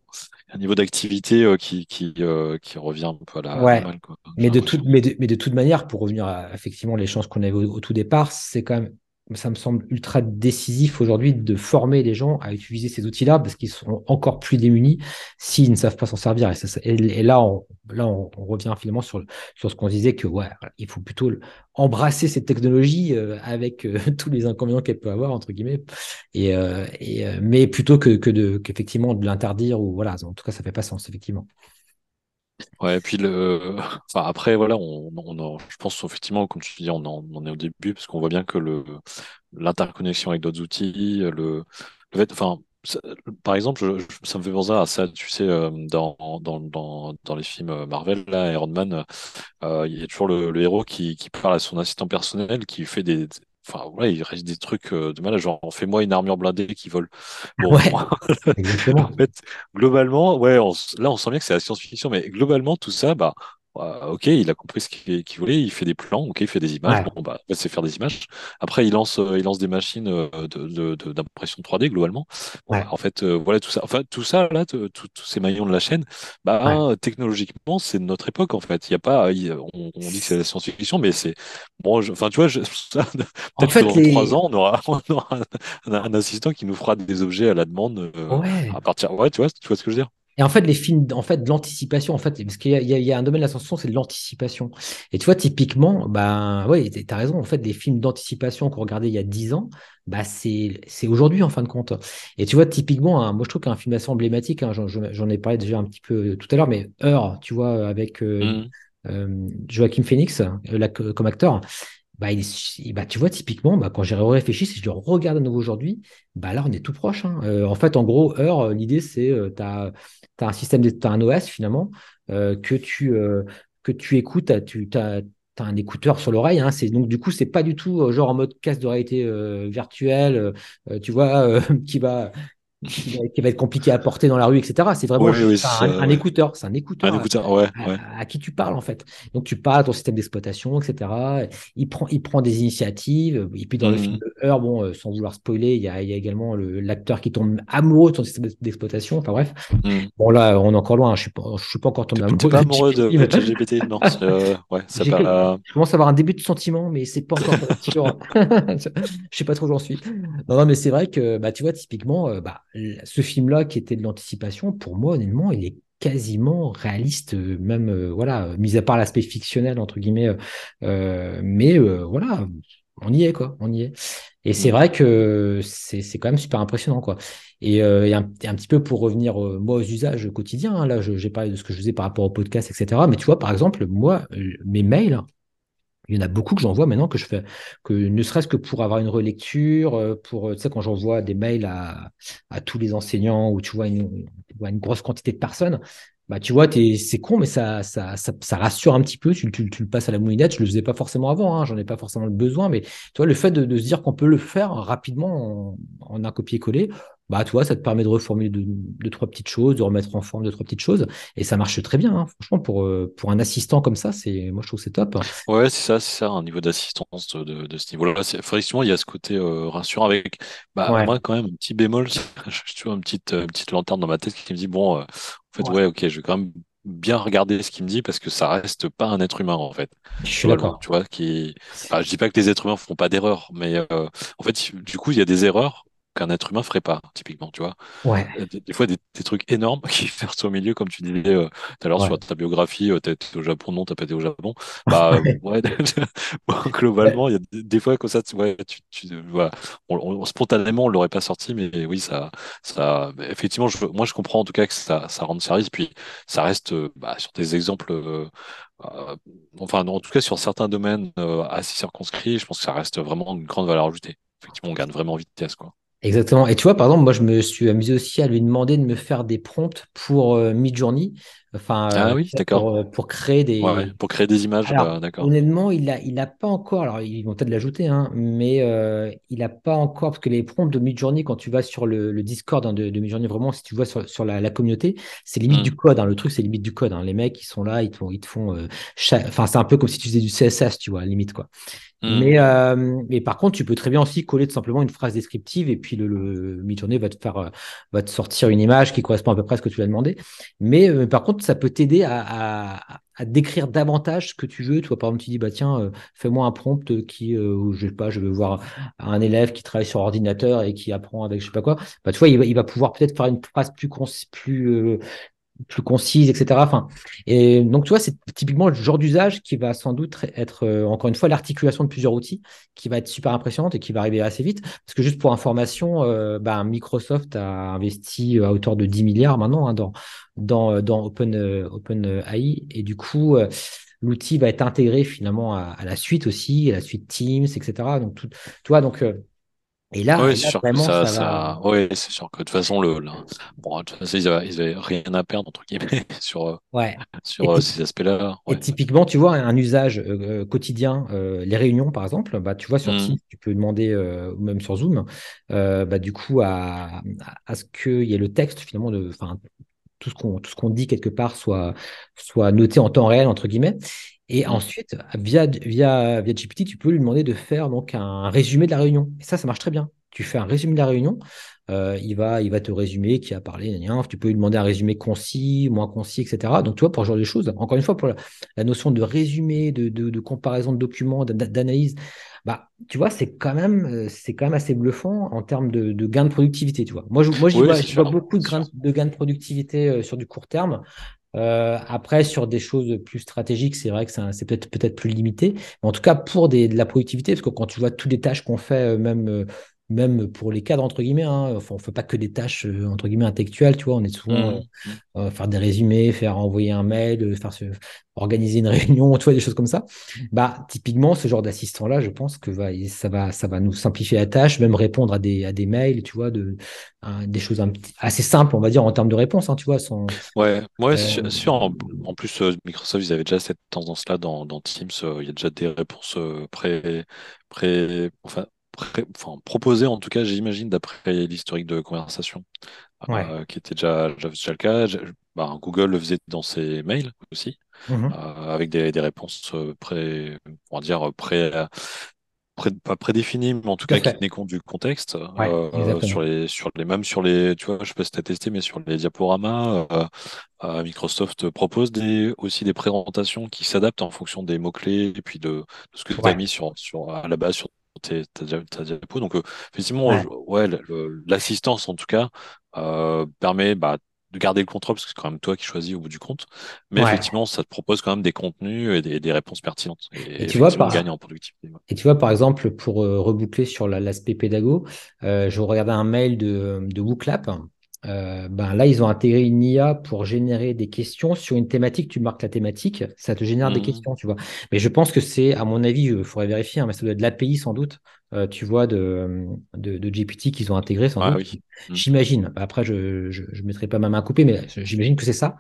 un niveau d'activité euh, qui qui euh, qui revient un peu à la, Ouais. quoi. Mais de, toute, mais, de, mais de toute manière, pour revenir à effectivement les chances qu'on avait au, au tout départ, c'est quand même, ça me semble ultra décisif aujourd'hui de former les gens à utiliser ces outils-là parce qu'ils seront encore plus démunis s'ils ne savent pas s'en servir. Et, là, on, revient finalement sur, ce qu'on disait que ouais, il faut plutôt embrasser cette technologie euh, avec euh, tous les inconvénients qu'elle peut avoir, entre guillemets, et, euh, mais plutôt que, de, de l'interdire ou voilà, en tout cas, ça fait pas sens, effectivement. Ouais, et puis le, enfin après voilà, on, on je pense effectivement, comme tu dis, on en, on est au début parce qu'on voit bien que le l'interconnexion avec d'autres outils, le, fait, enfin, par exemple, ça me fait penser à ça, tu sais, euh, dans dans dans dans les films euh, Marvel, là, Iron Man, euh, il y a toujours le, le héros qui qui parle à son assistant personnel, qui fait des Enfin, voilà, il reste des trucs euh, de mal, genre, fais-moi une armure blindée qui vole. Bon, Ouais, En fait, globalement, ouais, on là, on sent bien que c'est la science-fiction, mais globalement, tout ça, bah, euh, ok, il a compris ce qu'il voulait, il fait des plans, ok, il fait des images, Ouais, bon, bah, c'est faire des images. Après, il lance, euh, il lance des machines euh, d'impression 3D, globalement. Bah, ouais, en fait, euh, voilà, tout ça, enfin, tout ça, là, tous ces maillons de la chaîne, ouais. bah, technologiquement, c'est de notre époque, en fait. Il y a pas, on, on dit que c'est la science-fiction, mais c'est, bon, enfin, tu vois, peut-être que fait, dans trois les. ans, on aura, on aura un, un assistant qui nous fera des objets à la demande, euh, à partir, ouais, tu vois, tu vois ce que je veux dire? Et en fait, les films, en fait, de l'anticipation, en fait, parce qu'il y y a- un domaine de la science-fiction, c'est de l'anticipation. Et tu vois, typiquement, ben, ouais, t'as raison. En fait, les films d'anticipation qu'on regardait il y a 10 ans, bah, c'est, c'est aujourd'hui, en fin de compte. Et tu vois, typiquement, un- moi, je trouve qu'un film assez emblématique, hein, j'en, ai parlé déjà un petit peu tout à l'heure, mais Heure, tu vois, avec euh, Mhm. euh, Joaquin Phoenix, euh, que- comme acteur. Bah, bah, tu vois, typiquement, bah, quand j'ai réfléchi, si je regarde à nouveau aujourd'hui, bah, là, on est tout proche. hein. Euh, en fait, en gros, Heure, euh, l'idée, c'est euh, tu as, un système, de- t'as un OS finalement, euh, que, tu, euh, que tu écoutes, tu as, un écouteur sur l'oreille. hein. Donc, du coup, c'est pas du tout euh, genre en mode casque de réalité virtuelle, tu vois, qui va, qui va, être compliqué à porter dans la rue, etc. C'est vraiment Oui, oui, juste c'est un, ça, un écouteur. C'est un Un écouteur écouteur, ouais, ouais. à, à qui tu parles en fait. Donc tu parles à ton système d'exploitation, etc. Il prend, il prend des initiatives. Et puis dans le film Mhm. de Heure, bon, euh, sans vouloir spoiler, il y a, il y a également le- l'acteur qui tombe amoureux de son système d'exploitation. Enfin bref, Mhm. bon là, on est encore loin. hein. Je suis pas, je suis pas encore T'es tombé t'es amoureux pas de amoureux de GPT, mais ChatGPT? Non, euh, ouais, quel- pas. je commence à avoir un début de sentiment, mais c'est pas encore sûr. Je sais pas trop où j'en suis. Non, non, mais c'est vrai que, bah, tu vois, typiquement, euh, bah, ce film-là qui était de l'anticipation, pour moi, honnêtement, il est quasiment réaliste, euh, même, euh, voilà, euh, mis à part l'aspect fictionnel, entre guillemets. euh, mais euh, voilà, on y est, quoi, on y est. Et c'est Mhm. vrai que c'est quand même super impressionnant, quoi. Et, euh, et un, et un petit peu pour revenir, euh, moi, aux usages quotidiens, hein, là, je- j'ai parlé de ce que je faisais par rapport au podcast, etc. Mais tu vois, par exemple, moi, euh, mes mails, il y en a beaucoup que j'envoie maintenant que je fais, que ne serait-ce que pour avoir une relecture, euh, pour, euh, tu sais, quand j'envoie des mails à, tous les enseignants ou tu vois une, grosse quantité de personnes, bah, tu vois, c'est con, mais ça, ça, rassure un petit peu. Tu, tu- tu le passes à la moulinette. Je le faisais pas forcément avant, hein, j'en ai pas forcément le besoin, mais tu vois, le fait de, de se dire qu'on peut le faire rapidement en, en un copier-coller, bah, tu vois, ça te permet de reformuler deux, deux, trois petites choses, de remettre en forme deux, trois petites choses, et ça marche très bien, hein. Franchement, pour, euh, pour un assistant comme ça, c'est, moi, je trouve que c'est top. Ouais, c'est ça, c'est ça, un niveau d'assistance de, de, de ce niveau-là. Effectivement, il y a ce côté euh, rassurant avec, bah, Ouais. moi, quand même, un petit bémol, je suis toujours une petite, euh, petite lanterne dans ma tête qui me dit, bon, euh, en fait, Ouais. ouais, ok, je vais quand même bien regarder ce qu'il me dit parce que ça reste pas un être humain, en fait, Je suis d'accord. Tu vois, qui, enfin, je dis pas que les êtres humains font pas d'erreurs, mais euh, en fait, du coup, il y a des erreurs qu'un être humain ferait pas, typiquement, tu vois. Ouais, Euh, Des, des fois, des, des trucs énormes qui versent au milieu, comme tu disais euh, tout à l'heure sur ta biographie, euh, t'as été au Japon, non, t'as pas été au Japon. Bah, euh, ouais, globalement, il y a des, des fois comme ça, tu- ouais, tu, tu, voilà. On, on- spontanément, on l'aurait pas sorti, mais oui, ça, ça, effectivement, je, moi, je comprends en tout cas que ça, ça rende service, puis ça reste, bah, sur des exemples, euh, euh, enfin, en tout cas, sur certains domaines euh, assez circonscrits, je pense que ça reste vraiment une grande valeur ajoutée. Effectivement, on gagne vraiment en vitesse, quoi. Exactement. Et tu vois, par exemple, moi, je me suis amusé aussi à lui demander de me faire des prompts pour euh, Midjourney, enfin, Ah euh, oui, pour, euh, pour créer Ouais, ouais. des, Pour créer des images, alors, bah, honnêtement, il a, il a pas encore, alors ils vont peut-être l'ajouter, hein, mais euh, il n'a pas encore, parce que les prompts de Midjourney, quand tu vas sur le, le Discord hein, de, de Midjourney, vraiment, si tu vois sur, sur la, la communauté, c'est limite Hmm, du code. hein, le truc, c'est limite du code. hein. les mecs, ils sont là, ils te font, ils te font euh, cha- enfin, c'est un peu comme si tu faisais du CSS, tu vois, limite, quoi. Hmm. Mais, euh, mais par contre, tu peux très bien aussi coller tout simplement une phrase descriptive et puis le, le Midjourney va te faire, euh, va te sortir une image qui correspond à peu près à ce que tu lui as demandé. Mais euh, par contre, ça peut t'aider à, à- à décrire davantage ce que tu veux. Toi, par exemple, tu dis, bah tiens, euh, fais-moi un prompt qui, euh, je sais pas, je veux voir un élève qui travaille sur ordinateur et qui apprend avec je sais pas quoi. Bah, tu vois, il va, il va pouvoir peut-être faire une phrase plus, plus, euh, plus concise, etc. Enfin, et donc, tu vois, c'est typiquement le genre d'usage qui va sans doute être, euh, encore une fois, l'articulation de plusieurs outils qui va être super impressionnante et qui va arriver assez vite. Parce que juste pour information, euh, bah, Microsoft a investi à hauteur de 10 milliards maintenant hein, dans, dans, euh, dans Open, euh, OpenAI. Et du coup, euh, l'outil va être intégré finalement à, la suite aussi, à la suite Teams, etc. Donc, tu vois, donc, euh, et là, Oui, c'est que vraiment, ça, ça va. ça, ouais, c'est sûr que de toute façon, le, le- bon, de toute façon, ils avaient, ils avaient rien à perdre, entre guillemets, sur, euh, Ouais. sur Et, euh, ces aspects-là. Et typiquement, tu vois, un usage euh, quotidien, euh, les réunions par exemple, bah, tu vois, sur Hmm, Teams, tu peux demander, euh, ou même sur Zoom, bah, du coup, à, à, ce qu'il y ait le texte finalement, de, enfin, tout ce qu'on tout ce qu'on dit quelque part soit, soit noté en temps réel, entre guillemets. Et hmm. ensuite, via, via, via GPT, tu peux lui demander de faire donc un résumé de la réunion. Et ça, ça marche très bien. Tu fais un résumé de la réunion, euh, il va, il va te résumer qui a parlé, tu peux lui demander un résumé concis, moins concis, etc. Donc, tu vois, pour ce genre de choses, encore une fois, pour la, la notion de résumé, de, de, de comparaison de documents, d'a- d'analyse, bah, tu vois, c'est quand même, euh, c'est quand même assez bluffant en termes de, de gains de productivité, tu vois. Moi, je, moi, j'y Oui, vois, beaucoup gains, de gains de productivité euh, sur du court terme. Euh, après, sur des choses plus stratégiques, c'est vrai que c'est peut-être peut-être plus limité. Mais en tout cas, pour des, de la productivité, parce que quand tu vois toutes les tâches qu'on fait, euh, même, euh, même pour les cadres, entre guillemets, hein, enfin, on ne fait pas que des tâches, euh, entre guillemets, intellectuelles, tu vois, on est souvent euh, Hmm, hmm. euh, faire des résumés, faire envoyer un mail, euh, faire se- organiser une réunion, tu vois, des choses comme ça. Bah, typiquement, ce genre d'assistant-là, je pense que va, ça va, ça va nous simplifier la tâche, même répondre à des, à des mails, tu vois, de, des choses un assez simples, on va dire, en termes de réponse, hein, tu vois, sans, Ouais, ouais, euh, sûr. En, en plus, euh, Microsoft, ils avaient déjà cette tendance-là dans, dans Teams. euh, il y a déjà des réponses euh, pré, pré, enfin, enfin, proposées, en tout cas, j'imagine, d'après l'historique de conversation, ouais. euh, qui était déjà, déjà le cas. Bah, Google le faisait dans ses mails aussi, euh, Mhm. avec des, des réponses euh, pré, on va dire, pré, pré- pas prédéfini, mais en tout cas qui tenait compte du contexte. Ouais, euh, sur les, sur les, même sur les, tu vois, je sais pas si testé, mais sur les diaporamas, euh, euh, Microsoft propose des, aussi des présentations qui s'adaptent en fonction des mots-clés et puis de, de ce que tu as mis sur, sur, à la base sur tes, ta, ta diapo. Donc, euh, effectivement, ouais, l'assistance, en tout cas, euh, permet bah, de garder le contrôle, parce que c'est quand même toi qui choisis au bout du compte. Mais ouais. effectivement, ça te propose quand même des contenus et des, des réponses pertinentes. Et Et tu vois, gagne par, en productivité. ouais. et tu vois, par exemple, pour euh, reboucler sur la- l'aspect pédago, je regardais un mail de, de WooClap. Euh, ben là, ils ont intégré une IA pour générer des questions sur une thématique. Tu marques la thématique, ça te génère des Mhm. questions, tu vois. Mais je pense que c'est, à mon avis, il faudrait vérifier, hein, mais ça doit être de l'API sans doute, euh, tu vois, de, de, de GPT qu'ils ont intégré sans Ah oui. Mhm. J'imagine. Après, je ne mettrai pas ma main coupée, mais j'imagine que c'est ça.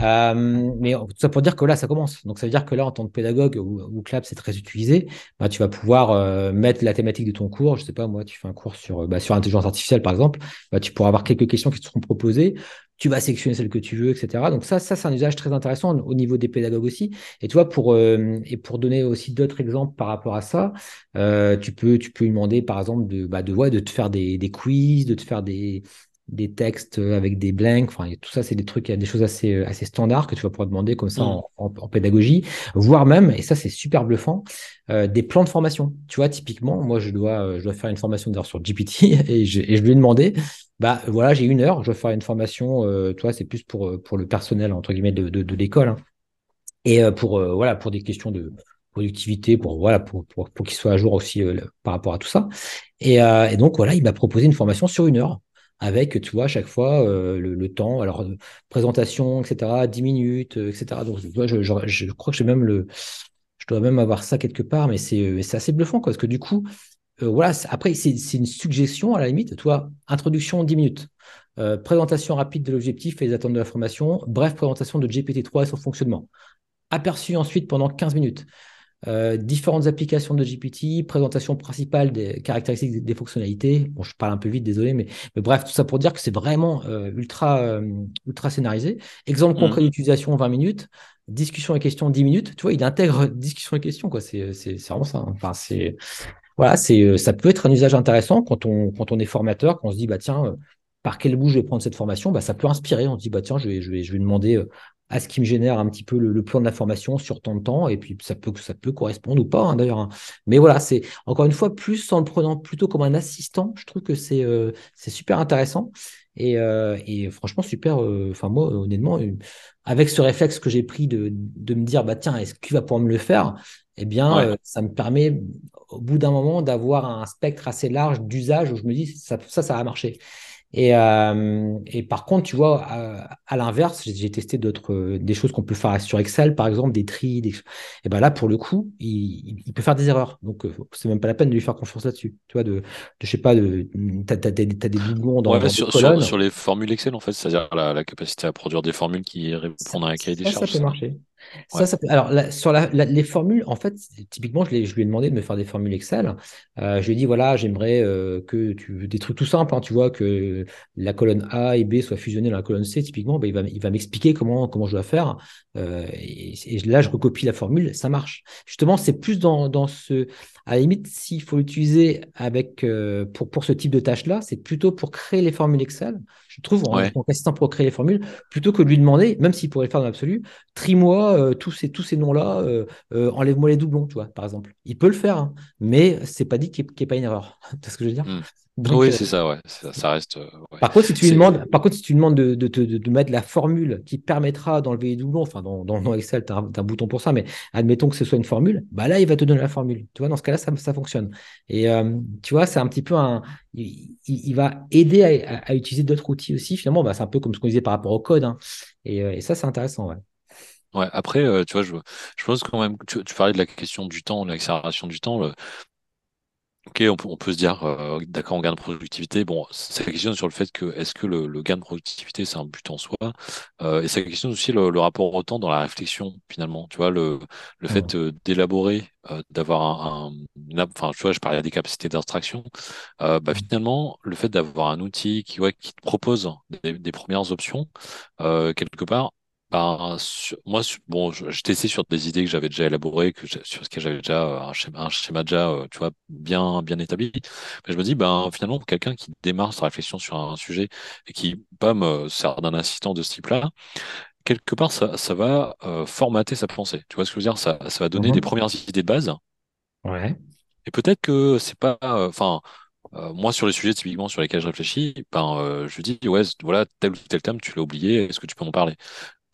Euh, mais tout ça pour dire que là, ça commence. Donc, ça veut dire que là, en tant que pédagogue, où, où Clap, c'est très utilisé, bah, tu vas pouvoir euh, mettre la thématique de ton cours. Je sais pas, moi, tu fais un cours sur, bah, sur l'intelligence artificielle, par exemple. Bah, tu pourras avoir quelques questions qui te seront proposées. Tu vas sélectionner celles que tu veux, etc. Donc, ça, ça c'est un usage très intéressant au niveau des pédagogues aussi. Et tu vois, pour, euh, et pour donner aussi d'autres exemples par rapport à ça, euh, tu peux, tu peux lui demander, par exemple, de, bah, de, ouais, de te faire des, des quiz, de te faire des, des textes avec des blanks. Enfin, tout ça, c'est des trucs, des choses assez, euh, assez standards que tu vas pouvoir demander comme ça Mhm. en, en- en pédagogie, voire même, et ça, c'est super bluffant, euh, des plans de formation. Tu vois, typiquement, moi, je dois, euh, je dois faire une formation d'ailleurs sur GPT et je, et je lui ai demandé, bah voilà, j'ai une heure, je dois faire une formation, euh, toi, c'est plus pour, pour le personnel, entre guillemets, de, de, de l'école. hein. Et euh, pour, voilà, pour des questions de productivité, pour, voilà, pour, pour, pour qu'il soit à jour aussi par rapport à tout ça. Et, euh, et donc, voilà, il m'a proposé une formation sur une heure avec, tu vois, à chaque fois euh, le, temps, alors euh, présentation, etc., 10 minutes, euh, etc. Donc, je, je, je crois que j'ai même le, je dois même avoir ça quelque part, mais c'est assez bluffant, quoi, parce que du coup, voilà, après, c'est une suggestion à la limite. Toi, introduction 10 minutes. Présentation rapide de l'objectif et des attentes de la formation. Bref, présentation de GPT-3 et son fonctionnement. Aperçu ensuite pendant 15 minutes. Euh, différentes applications de GPT, présentation principale des caractéristiques des, fonctionnalités. Bon, je parle un peu vite, désolé, mais, bref, tout ça pour dire que c'est vraiment ultra, ultra scénarisé. Exemple concret mmh. d'utilisation 20 minutes, discussion et question 10 minutes. Tu vois, il intègre discussion et question, quoi. C'est vraiment ça. Hein. Enfin, c'est voilà, c'est, euh, ça peut être un usage intéressant quand on, quand on est formateur, quand on se dit, bah, tiens, euh, par quel bout je vais prendre cette formation, bah, ça peut inspirer. On se dit, bah, tiens, je vais, je vais, je vais demander euh, à ce qui me génère un petit peu le, plan de la formation sur tant de temps, et puis ça peut, ça peut correspondre ou pas, hein, d'ailleurs. Hein. Mais voilà, c'est encore une fois, plus en le prenant plutôt comme un assistant, je trouve que c'est c'est super intéressant. Et, et franchement, super. Enfin, moi, honnêtement, avec ce réflexe que j'ai pris de, de me dire, bah, tiens, est-ce qu'il va pouvoir me le faire? Eh bien, ça me permet au bout d'un moment d'avoir un spectre assez large d'usage où je me dis ça, ça, ça va marcher. Et, euh, et par contre, tu vois, à, l'inverse, j'ai testé d'autres, des choses qu'on peut faire sur Excel, par exemple, des tris. Et ben là, pour le coup, il, il peut faire des erreurs. Donc, euh, c'est même pas la peine de lui faire confiance là-dessus. Tu vois, de, de je sais pas, de, t'as, as, des doublons dans, ouais, sur, sur, sur, les formules Excel, en fait, c'est-à-dire la, la, capacité à produire des formules qui répondent à un cahier des charges. Ça peut marcher. Ça, ça Alors, sur les formules, en fait, typiquement, je, je, lui ai demandé de me faire des formules Excel. Euh, je lui ai dit, voilà, j'aimerais euh, que tu. Des trucs tout simples, hein, tu vois, que la colonne A et B soient fusionnées dans la colonne C, typiquement, ben, il va, il va m'expliquer comment, comment je dois faire. Euh, et, là, je recopie la formule, ça marche. Justement, c'est plus dans, dans ce. À la limite, s'il faut l'utiliser avec, pour, pour ce type de tâche-là, c'est plutôt pour créer les formules Excel je trouve, en, ouais. assistant pour créer les formules, plutôt que de lui demander, même s'il pourrait le faire dans l'absolu, trie-moi euh, tous ces, tous ces noms-là, euh, euh, enlève-moi les doublons, tu vois, par exemple. Il peut le faire, hein, mais c'est pas dit qu'il n'y ait, pas une erreur. tu ce que je veux dire? Oui, euh, c'est ça, ouais. Ça, reste. Euh, par contre, si tu lui demandes, par contre, si tu demandes de, de, de, mettre la formule qui permettra d'enlever les doublons, enfin, dans, dans, Excel, tu as, un bouton pour ça, mais admettons que ce soit une formule, bah là, il va te donner la formule. Tu vois, dans ce cas-là, ça, ça fonctionne. Et euh, tu vois, c'est un petit peu un. Il, il va aider à, utiliser d'autres outils aussi. Finalement, bah, c'est un peu comme ce qu'on disait par rapport au code. Hein. Et, et, ça, c'est intéressant, ouais. Ouais, après, tu vois, je, je pense quand même, tu, tu parlais de la question du temps, de l'accélération du temps. Ok, on peut, se dire, euh, d'accord, on gagne de productivité. Bon, c'est la question sur le fait que est-ce que le, gain de productivité, c'est un but en soi euh, Et c'est la question aussi le, rapport au temps dans la réflexion, finalement. Tu vois, le, le fait euh, d'élaborer, d'avoir un, Enfin, tu vois, je parlais des capacités d'abstraction. bah, finalement, le fait d'avoir un outil qui, ouais, qui te propose des, des premières options, quelque part, ben, moi, bon, je, testais sur des idées que j'avais déjà élaborées, que sur ce que j'avais déjà euh, un schéma, un schéma déjà, euh, tu vois, bien, bien établi. Mais je me dis, ben, finalement, pour quelqu'un qui démarre sa réflexion sur un sujet et qui, pas me sert d'un assistant de ce type-là, quelque part, ça, ça va euh, formater sa pensée. Tu vois ce que je veux dire? Ça, ça va donner des mhm. premières idées de base. Ouais. Et peut-être que c'est pas, enfin, moi, sur les sujets typiquement sur lesquels je réfléchis, ben, je dis, ouais, voilà, tel ou tel thème, tu l'as oublié, est-ce que tu peux en parler?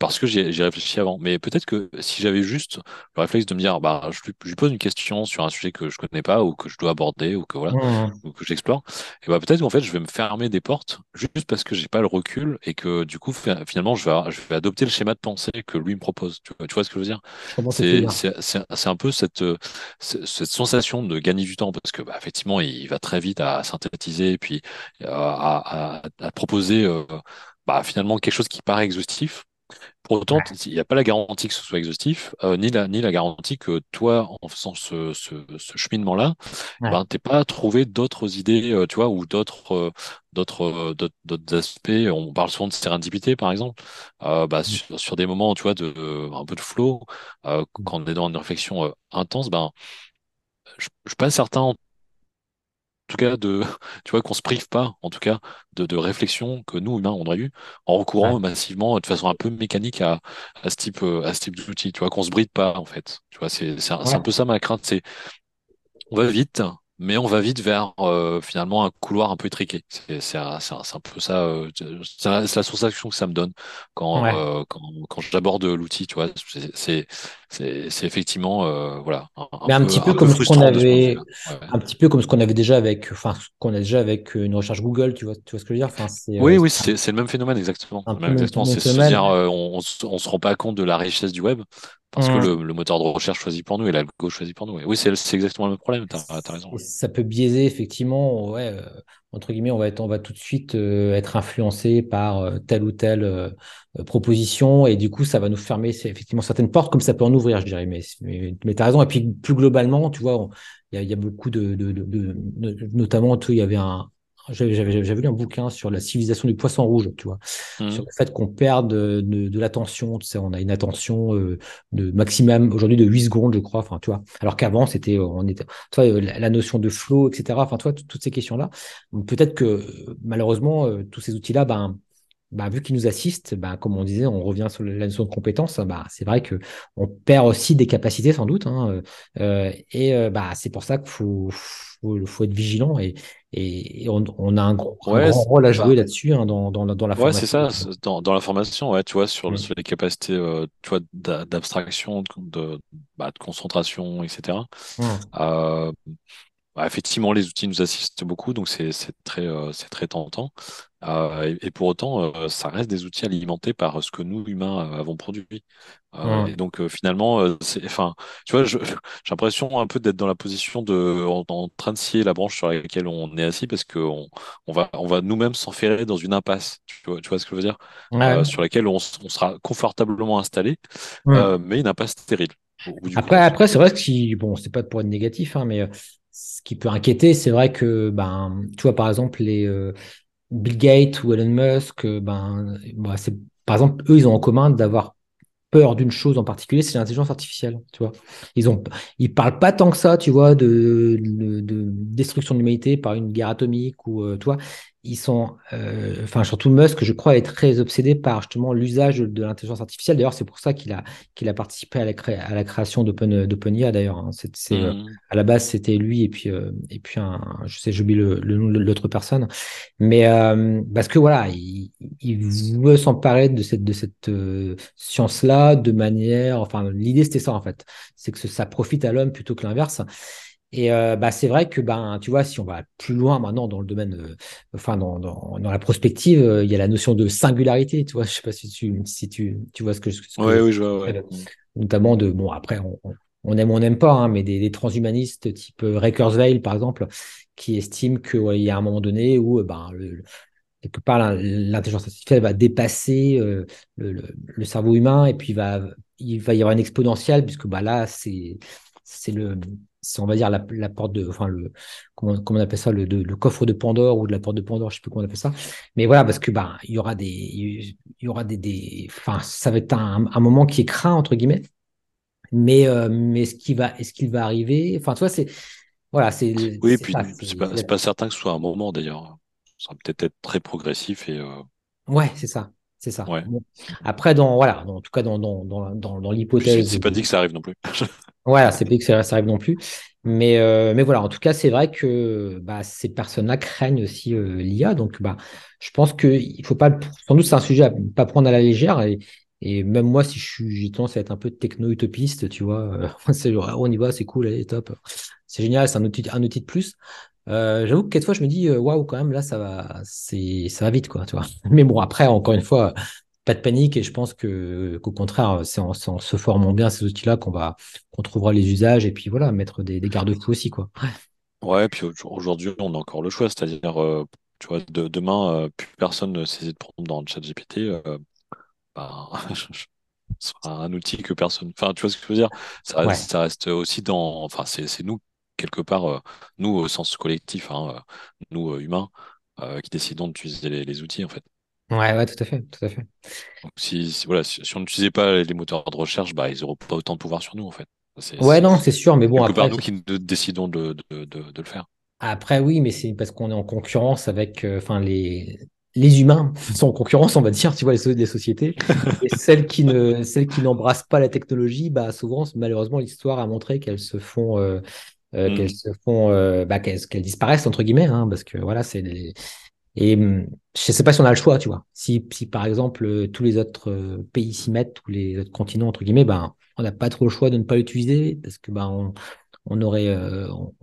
Parce que j'ai réfléchi avant. Mais peut-être que si j'avais juste le réflexe de me dire, bah, je lui, pose une question sur un sujet que je connais pas ou que je dois aborder ou que voilà, mmh. ou que j'explore, et bah peut-être qu'en fait je vais me fermer des portes juste parce que j'ai pas le recul et que du coup finalement je vais, je vais adopter le schéma de pensée que lui me propose. Tu vois, tu vois ce que je veux dire? C'est un peu cette, cette sensation de gagner du temps parce que bah, effectivement il va très vite à synthétiser et puis à, à, à, proposer euh, bah, finalement quelque chose qui paraît exhaustif pour autant, il n'y a pas la garantie que ce soit exhaustif, euh, ni, la, ni la garantie que toi, en faisant ce, ce, ce cheminement-là, ben, tu n'es pas trouvé d'autres idées, euh, tu vois, ou d'autres euh, d'autres d'autres aspects. On parle souvent de sérendipité, par exemple, bah, mmh. sur, sur, des moments, tu vois, de, un peu de flow, quand on est dans une réflexion intense, ben, je ne suis pas certain tout cas de tu vois qu'on se prive pas en tout cas de, de réflexion que nous humains on aurait eu en recourant massivement de façon un peu mécanique à, à ce type euh, à ce type d'outil tu vois qu'on se bride pas en fait tu vois c'est c'est un, peu ça ma crainte c'est on va vite mais on va vite vers euh, finalement un couloir un peu étriqué. C'est un, un, peu ça, euh, c'est la sensation que ça me donne quand euh, quand, quand j'aborde l'outil. Tu vois, c'est c'est effectivement euh, voilà un, Mais un peu petit peu un peu comme ce qu'on ce avait, Ouais. un petit peu comme ce qu'on avait déjà avec, enfin, qu'on a déjà avec une recherche Google, tu vois, tu vois ce que je veux dire? Enfin, c'est euh, Oui, c'est oui, le même phénomène exactement. exactement, c'est se dire euh, on, on, se rend pas compte de la richesse du web parce que Hum. le, le moteur de recherche choisit pour nous et l'algo choisit pour nous. Oui, c'est exactement le même problème. T'as t'as raison. Et ça peut biaiser effectivement, ouais, euh, entre guillemets, on va être, on va tout de suite euh, être influencé par euh, telle ou telle euh, euh, proposition, et du coup, ça va nous fermer effectivement certaines portes, comme ça peut en ouvrir, je dirais. Mais, mais, mais tu as raison. Et puis plus globalement, tu vois, il y y a beaucoup de, de, de, de- notamment, il y avait un, j'avais lu un bouquin sur la civilisation du poisson rouge, tu vois, sur Mhm. le fait qu'on perde de, de, de l'attention. Tu sais, on a une attention euh, de maximum aujourd'hui de 8 secondes, je crois. Enfin, tu vois, alors qu'avant, c'était, on était toi, euh, la, la notion de flow, etc. Enfin, toi, toutes ces questions-là. Peut-être que euh, malheureusement, euh, tous ces outils-là, ben, ben, vu qu'ils nous assistent, ben, comme on disait, on revient sur la notion de compétence. Ben, c'est vrai que on perd aussi des capacités, sans doute. hein, euh, et euh, bah, c'est pour ça qu'il faut, faut, faut être vigilant et, et, et on, on, a un, gros, un grand rôle à jouer là-dessus hein, dans, dans, la, dans la ouais, c'est formation. ça. Dans, dans la formation, ouais, tu vois, sur, le- Mm. sur les capacités, euh, tu d'abstraction, de, de, bah, de concentration, etc. Euh, bah, effectivement, les outils nous assistent beaucoup, donc c'est très, euh, c'est très tentant. Euh, et, et pour autant, euh, ça reste des outils alimentés par ce que nous, humains, avons produit. Et donc, finalement, enfin, tu vois, j'ai l'impression un peu d'être dans la position de, en, en train de scier la branche sur laquelle on est assis parce qu'on on va, on va nous-mêmes s'enferrer dans une impasse. Tu vois, tu vois ce que je veux dire? Ouais. sur laquelle on, sera confortablement installé, mais une impasse stérile Après, après c'est vrai que si, bon, c'est pas pour être négatif, hein, mais ce qui peut inquiéter, c'est vrai que, ben, tu vois, par exemple, les euh, Bill Gates ou Elon Musk, euh, ben, bah, c'est, par exemple, eux, ils ont en commun d'avoir peur d'une chose en particulier, c'est l'intelligence artificielle, tu vois. Ils ont, ils parlent pas tant que ça, tu vois, de, de, de destruction de l'humanité par une guerre atomique ou, euh, tu vois. Ils sont, euh, enfin, surtout Musk, je crois, est très obsédé par justement l'usage de, de l'intelligence artificielle. D'ailleurs, c'est pour ça qu'il a, qu'il a participé à la, cré- à la création d'Open, d'OpenIA, d'ailleurs. hein. C'est, c'est, euh, Mhm. à la base, c'était lui et puis, euh, et puis un, je sais, j'oublie le, le nom de l'autre personne. Mais euh, parce que voilà, il, il veut s'emparer de cette, de cette euh, science-là de manière. Enfin, l'idée c'était ça en fait, c'est que ça profite à l'homme plutôt que l'inverse. Et euh, bah, c'est vrai que ben, tu vois, si on va plus loin maintenant dans le domaine, euh, enfin dans, dans, dans la prospective, euh, il y a la notion de singularité. Tu vois, je sais pas si tu, si tu, tu vois ce que, ce Ouais, que oui, je vois, ouais. Mhm. notamment de bon après on, on aime ou on n'aime pas, hein, mais des, des transhumanistes type euh, Kurzweil par exemple, qui estiment qu'il ouais, y a un moment donné où euh, ben, le, le- quelque part l'in- l'intelligence artificielle va dépasser euh, le, le- le cerveau humain et puis va, il va y avoir une exponentielle puisque bah, là c'est c'est le c'est on va dire la, la porte de enfin le comment, comment on appelle ça le, de- le coffre de Pandore ou de la porte de Pandore je sais plus comment on appelle ça mais voilà parce que bah il y aura des il y aura des, des enfin ça va être un, un moment qui est craint entre guillemets mais, euh, mais ce qui va, est-ce qu'il va arriver? Enfin, tu vois, c'est voilà, c'est Oui, et c'est puis c'est pas, pas certain que ce soit un moment d'ailleurs. Ça va peut-être être très progressif et euh, Ouais, c'est ça. C'est ça. ouais. Après, dans, voilà, dans- en tout cas, dans, dans, dans, dans, l'hypothèse, c'est pas dit que ça arrive non plus. voilà, c'est pas que ça, ça arrive non plus. Mais, euh, mais voilà, en tout cas, c'est vrai que bah, ces personnes-là craignent aussi euh, l'IA. Donc, bah, je pense qu'il faut pas, sans doute, c'est un sujet à ne pas prendre à la légère. Et, et même moi, si j'ai tendance à être un peu techno-utopiste, tu vois, euh, c'est genre, ah, on y va, c'est cool, allez, top. C'est génial, c'est un outil, un outil de plus. Euh, j'avoue que quelquefois, je me dis, euh, waouh, quand même, là, ça va, c'est, ça va vite, quoi, tu vois. Mais bon, après, encore une fois, pas de panique et je pense que, qu'au contraire, c'est en, se formant bien ces outils-là qu'on va, qu'on trouvera les usages et puis voilà, mettre des, des garde-fous aussi, quoi. Ouais, puis au- aujourd'hui, on a encore le choix, c'est-à-dire, euh, tu vois, de, demain, euh, plus personne ne saisit de prendre dans le chat GPT. Ce sera un outil que personne. Enfin, tu vois ce que je veux dire? Ça, reste- Ouais. ça reste aussi dans. Enfin, c'est nous, quelque part, euh, nous au sens collectif, hein, euh, nous euh, humains, qui décidons d'utiliser les, les outils, en fait. Ouais, ouais, tout à fait, tout à fait. Donc, si, si- voilà, si, si on n'utilisait pas les moteurs de recherche, bah, ils n'auront pas autant de pouvoir sur nous, en fait. Ouais, non, c'est sûr, mais bon, quelque part après, nous qui décidons de, de, de, de le faire. après, oui, mais c'est parce qu'on est en concurrence avec, euh, enfin, les, les humains sont en concurrence, on va dire, tu vois, les, so- les sociétés. Et celles qui ne, celles qui n'embrassent pas la technologie, bah, souvent, malheureusement, l'histoire a montré qu'elles se font, euh, euh, qu'elles Mhm. se font, euh, bah, qu'elles, qu'elles disparaissent, entre guillemets, hein, parce que voilà, c'est les- Et hum, je sais pas si on a le choix, tu vois. Si, si par exemple euh, tous les autres euh, pays s'y mettent, tous les autres continents entre guillemets, ben on n'a pas trop le choix de ne pas l'utiliser parce que ben on, on aurait euh, on,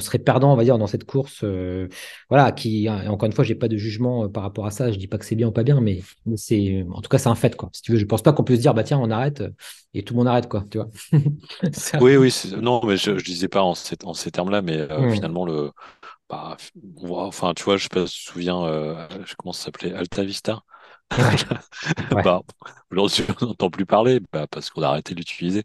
serait perdant, on va dire, dans cette course. voilà, qui encore une fois, j'ai pas de jugement par rapport à ça. Je dis pas que c'est bien ou pas bien, mais, c'est en tout cas c'est un fait quoi. Si tu veux, je pense pas qu'on peut se dire bah tiens on arrête et tout le monde arrête quoi, tu vois. oui oui non mais je, je disais pas en ces, en ces termes là, mais mmh. finalement le bah, enfin, tu vois, je sais pas si tu te souviens, euh, comment ça s'appelait Alta Vista. bah, aujourd'hui, on n'entend plus parler bah, parce qu'on a arrêté de l'utiliser.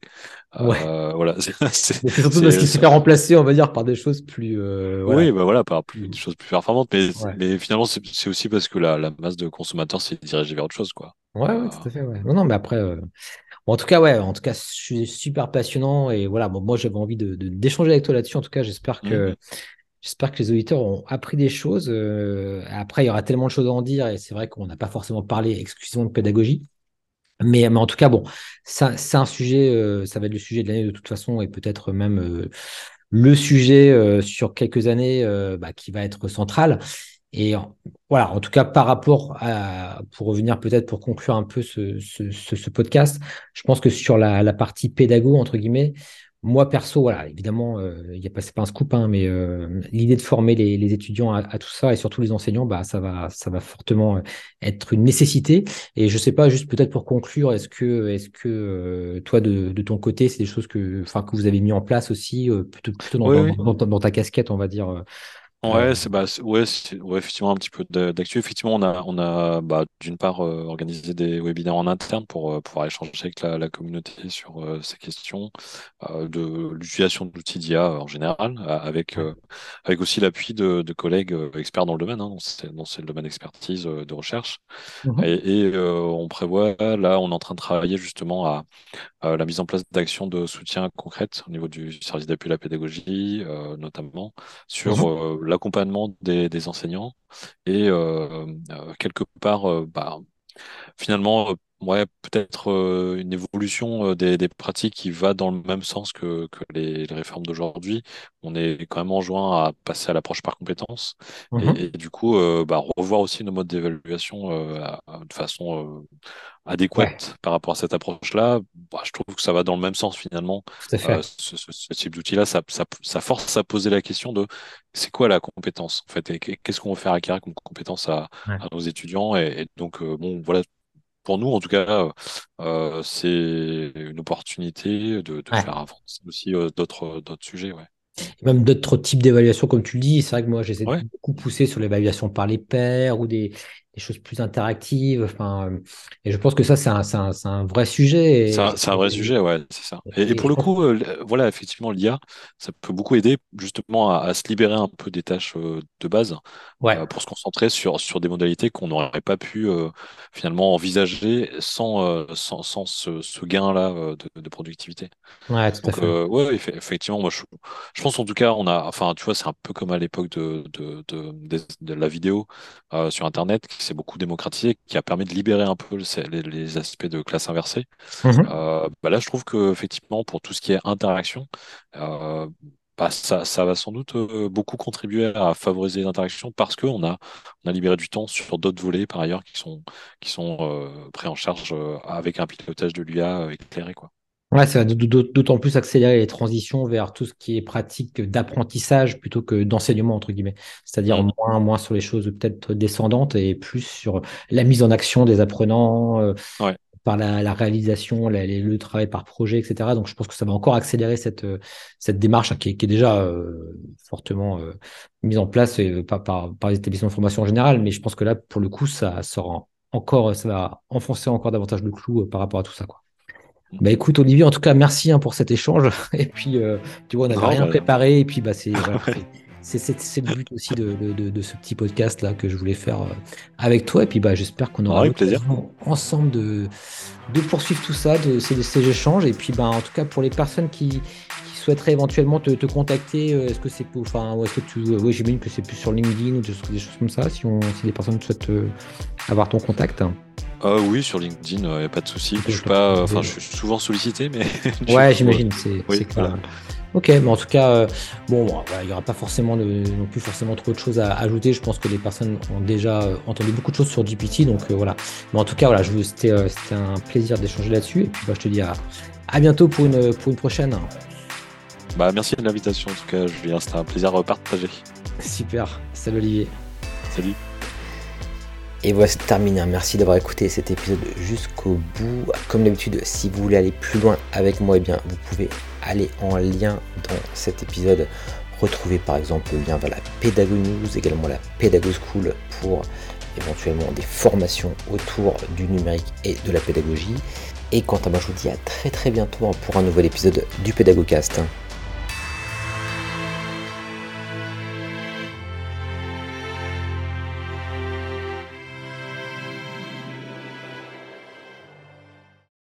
Euh, voilà. C'est surtout parce qu'il s'est fait remplacer, on va dire, par des choses plus. Euh, oui, bah voilà, par plus, des choses plus performantes. Mais, mais finalement, c'est aussi parce que la, la masse de consommateurs s'est dirigée vers autre chose, quoi. Ouais, tout à fait. Ouais. Non, non, mais après. Bon, en tout cas, ouais, en tout cas, je suis super passionnant et voilà, bon, moi j'avais envie de d'échanger avec toi là-dessus. En tout cas, j'espère que mmh. J'espère que les auditeurs ont appris des choses. Euh, après, il y aura tellement de choses à en dire et c'est vrai qu'on n'a pas forcément parlé exclusivement de pédagogie. Mais, en tout cas, bon, c'est un sujet, euh, ça va être le sujet de l'année de toute façon et peut-être même euh, le sujet sur quelques années bah, qui va être central. Et voilà, en tout cas, par rapport à, pour revenir peut-être pour conclure un peu ce, podcast, je pense que sur la, la partie pédago, entre guillemets, moi, perso, voilà, évidemment, euh, il a pas, pas un scoop, hein, mais euh, l'idée de former les, étudiants à, tout ça et surtout les enseignants, bah, ça va, ça va fortement euh, être une nécessité. Et je sais pas, juste peut-être pour conclure, est-ce que, est-ce que toi, de, ton côté, c'est des choses que, enfin, que vous avez mis en place aussi, plutôt, plutôt dans, ta casquette, on va dire, Ouais, c'est bah, ouais, ouais, effectivement un petit peu d'actu. Effectivement, on a, on a bah, d'une part euh, organisé des webinaires en interne pour euh, pouvoir échanger avec la, la communauté sur euh, ces questions de l'utilisation d'outils d'IA en général, avec, avec aussi l'appui de, de, collègues experts dans le domaine, hein, c'est le domaine d'expertise de recherche. Mmh et, et on prévoit, là, on est en train de travailler justement à, la mise en place d'actions de soutien concrètes au niveau du service d'appui à la pédagogie, notamment sur mmh l'accompagnement des, enseignants. Et euh, euh, quelque part, euh, bah, finalement, ouais, peut-être une évolution des, pratiques qui va dans le même sens que, les, réformes d'aujourd'hui. On est quand même en juin à passer à l'approche par compétences mmh et, du coup, bah, revoir aussi nos modes d'évaluation de façon adéquate par rapport à cette approche-là, bah, je trouve que ça va dans le même sens finalement. Euh, ce, type d'outil-là, ça, force à poser la question de c'est quoi la compétence en fait, et qu'est-ce qu'on veut faire acquérir comme compétence à, nos étudiants. Et, donc, euh, bon, voilà, pour nous, en tout cas, euh, c'est une opportunité de, faire avancer aussi d'autres sujets. Ouais. même d'autres types d'évaluation, comme tu le dis. C'est vrai que moi, j'essaie de beaucoup pousser sur l'évaluation par les pairs ou des, des choses plus interactives. Enfin, euh, et je pense que ça, c'est un, un, un, vrai sujet. C'est un, vrai sujet, ouais, c'est ça. Et, pour le coup, euh, voilà, effectivement, l'IA, ça peut beaucoup aider justement à, se libérer un peu des tâches euh, de base pour se concentrer sur, sur des modalités qu'on n'aurait pas pu finalement envisager sans, sans, sans ce, ce gain-là de, de, productivité. Ouais, tout à fait. ouais, effectivement, moi, je, je, pense en tout cas, on a, enfin, tu vois, c'est un peu comme à l'époque de, de, de, la vidéo sur Internet qui s'est beaucoup démocratisé, qui a permis de libérer un peu les, aspects de classe inversée. Mhm. Euh, bah là, je trouve que effectivement, pour tout ce qui est interaction, euh, bah, ça, ça, va sans doute euh, beaucoup contribuer à favoriser l'interaction parce qu'on a, on a libéré du temps sur d'autres volets par ailleurs qui sont, qui sont pris en charge avec un pilotage de l'IA éclairé. Quoi. Ouais, ça va d'autant plus accélérer les transitions vers tout ce qui est pratique d'apprentissage plutôt que d'enseignement, entre guillemets. C'est-à-dire mmh. moins, moins sur les choses peut-être descendantes et plus sur la mise en action des apprenants, euh, par la, réalisation, le travail par projet, etc. Donc je pense que ça va encore accélérer cette, euh, cette démarche hein, qui, est, déjà euh, fortement mise en place par, par, par, les établissements de formation en général. Mais je pense que là, pour le coup, ça sera encore, ça va enfoncer encore davantage le clou par rapport à tout ça. Quoi. Bah écoute Olivier, en tout cas merci hein, pour cet échange. Et puis euh, tu vois, on n'avait rien bah, préparé et puis bah c'est c'est le but aussi de, de, de, ce petit podcast là que je voulais faire euh, avec toi. Et puis bah j'espère qu'on aura l'occasion ensemble de, de poursuivre tout ça, de ces, ces échanges. Et puis bah en tout cas pour les personnes qui, qui souhaiteraient éventuellement te, te contacter, euh, est-ce que c'est enfin est-ce que tu, oui j'imagine que c'est plus sur LinkedIn ou des, choses comme ça si on si des personnes souhaitent avoir ton contact. Euh, oui, sur LinkedIn, il euh, n'y a pas de souci. Je suis pas, enfin, je suis souvent sollicité, mais. ouais, j'imagine, c'est clair. Ok, mais en tout cas, euh, bon, il n'y aura pas forcément non plus forcément trop de choses à ajouter. Je pense que les personnes ont déjà euh, entendu beaucoup de choses sur GPT, donc euh, voilà. Mais en tout cas, voilà, c'était un plaisir d'échanger là-dessus. Et puis, bah, je te dis à, à bientôt pour une, pour une prochaine. Bah, merci de l'invitation, en tout cas, Julien. C'était un plaisir partagé. Super. Salut Olivier. Salut. Et voilà, c'est terminé. Merci d'avoir écouté cet épisode jusqu'au bout. Comme d'habitude, si vous voulez aller plus loin avec moi, eh bien, vous pouvez aller en lien dans cet épisode. Retrouver par exemple le lien vers la Pédago News, également la Pédago School pour éventuellement des formations autour du numérique et de la pédagogie. Et quant à moi, je vous dis à très très bientôt pour un nouvel épisode du Pédagogcast.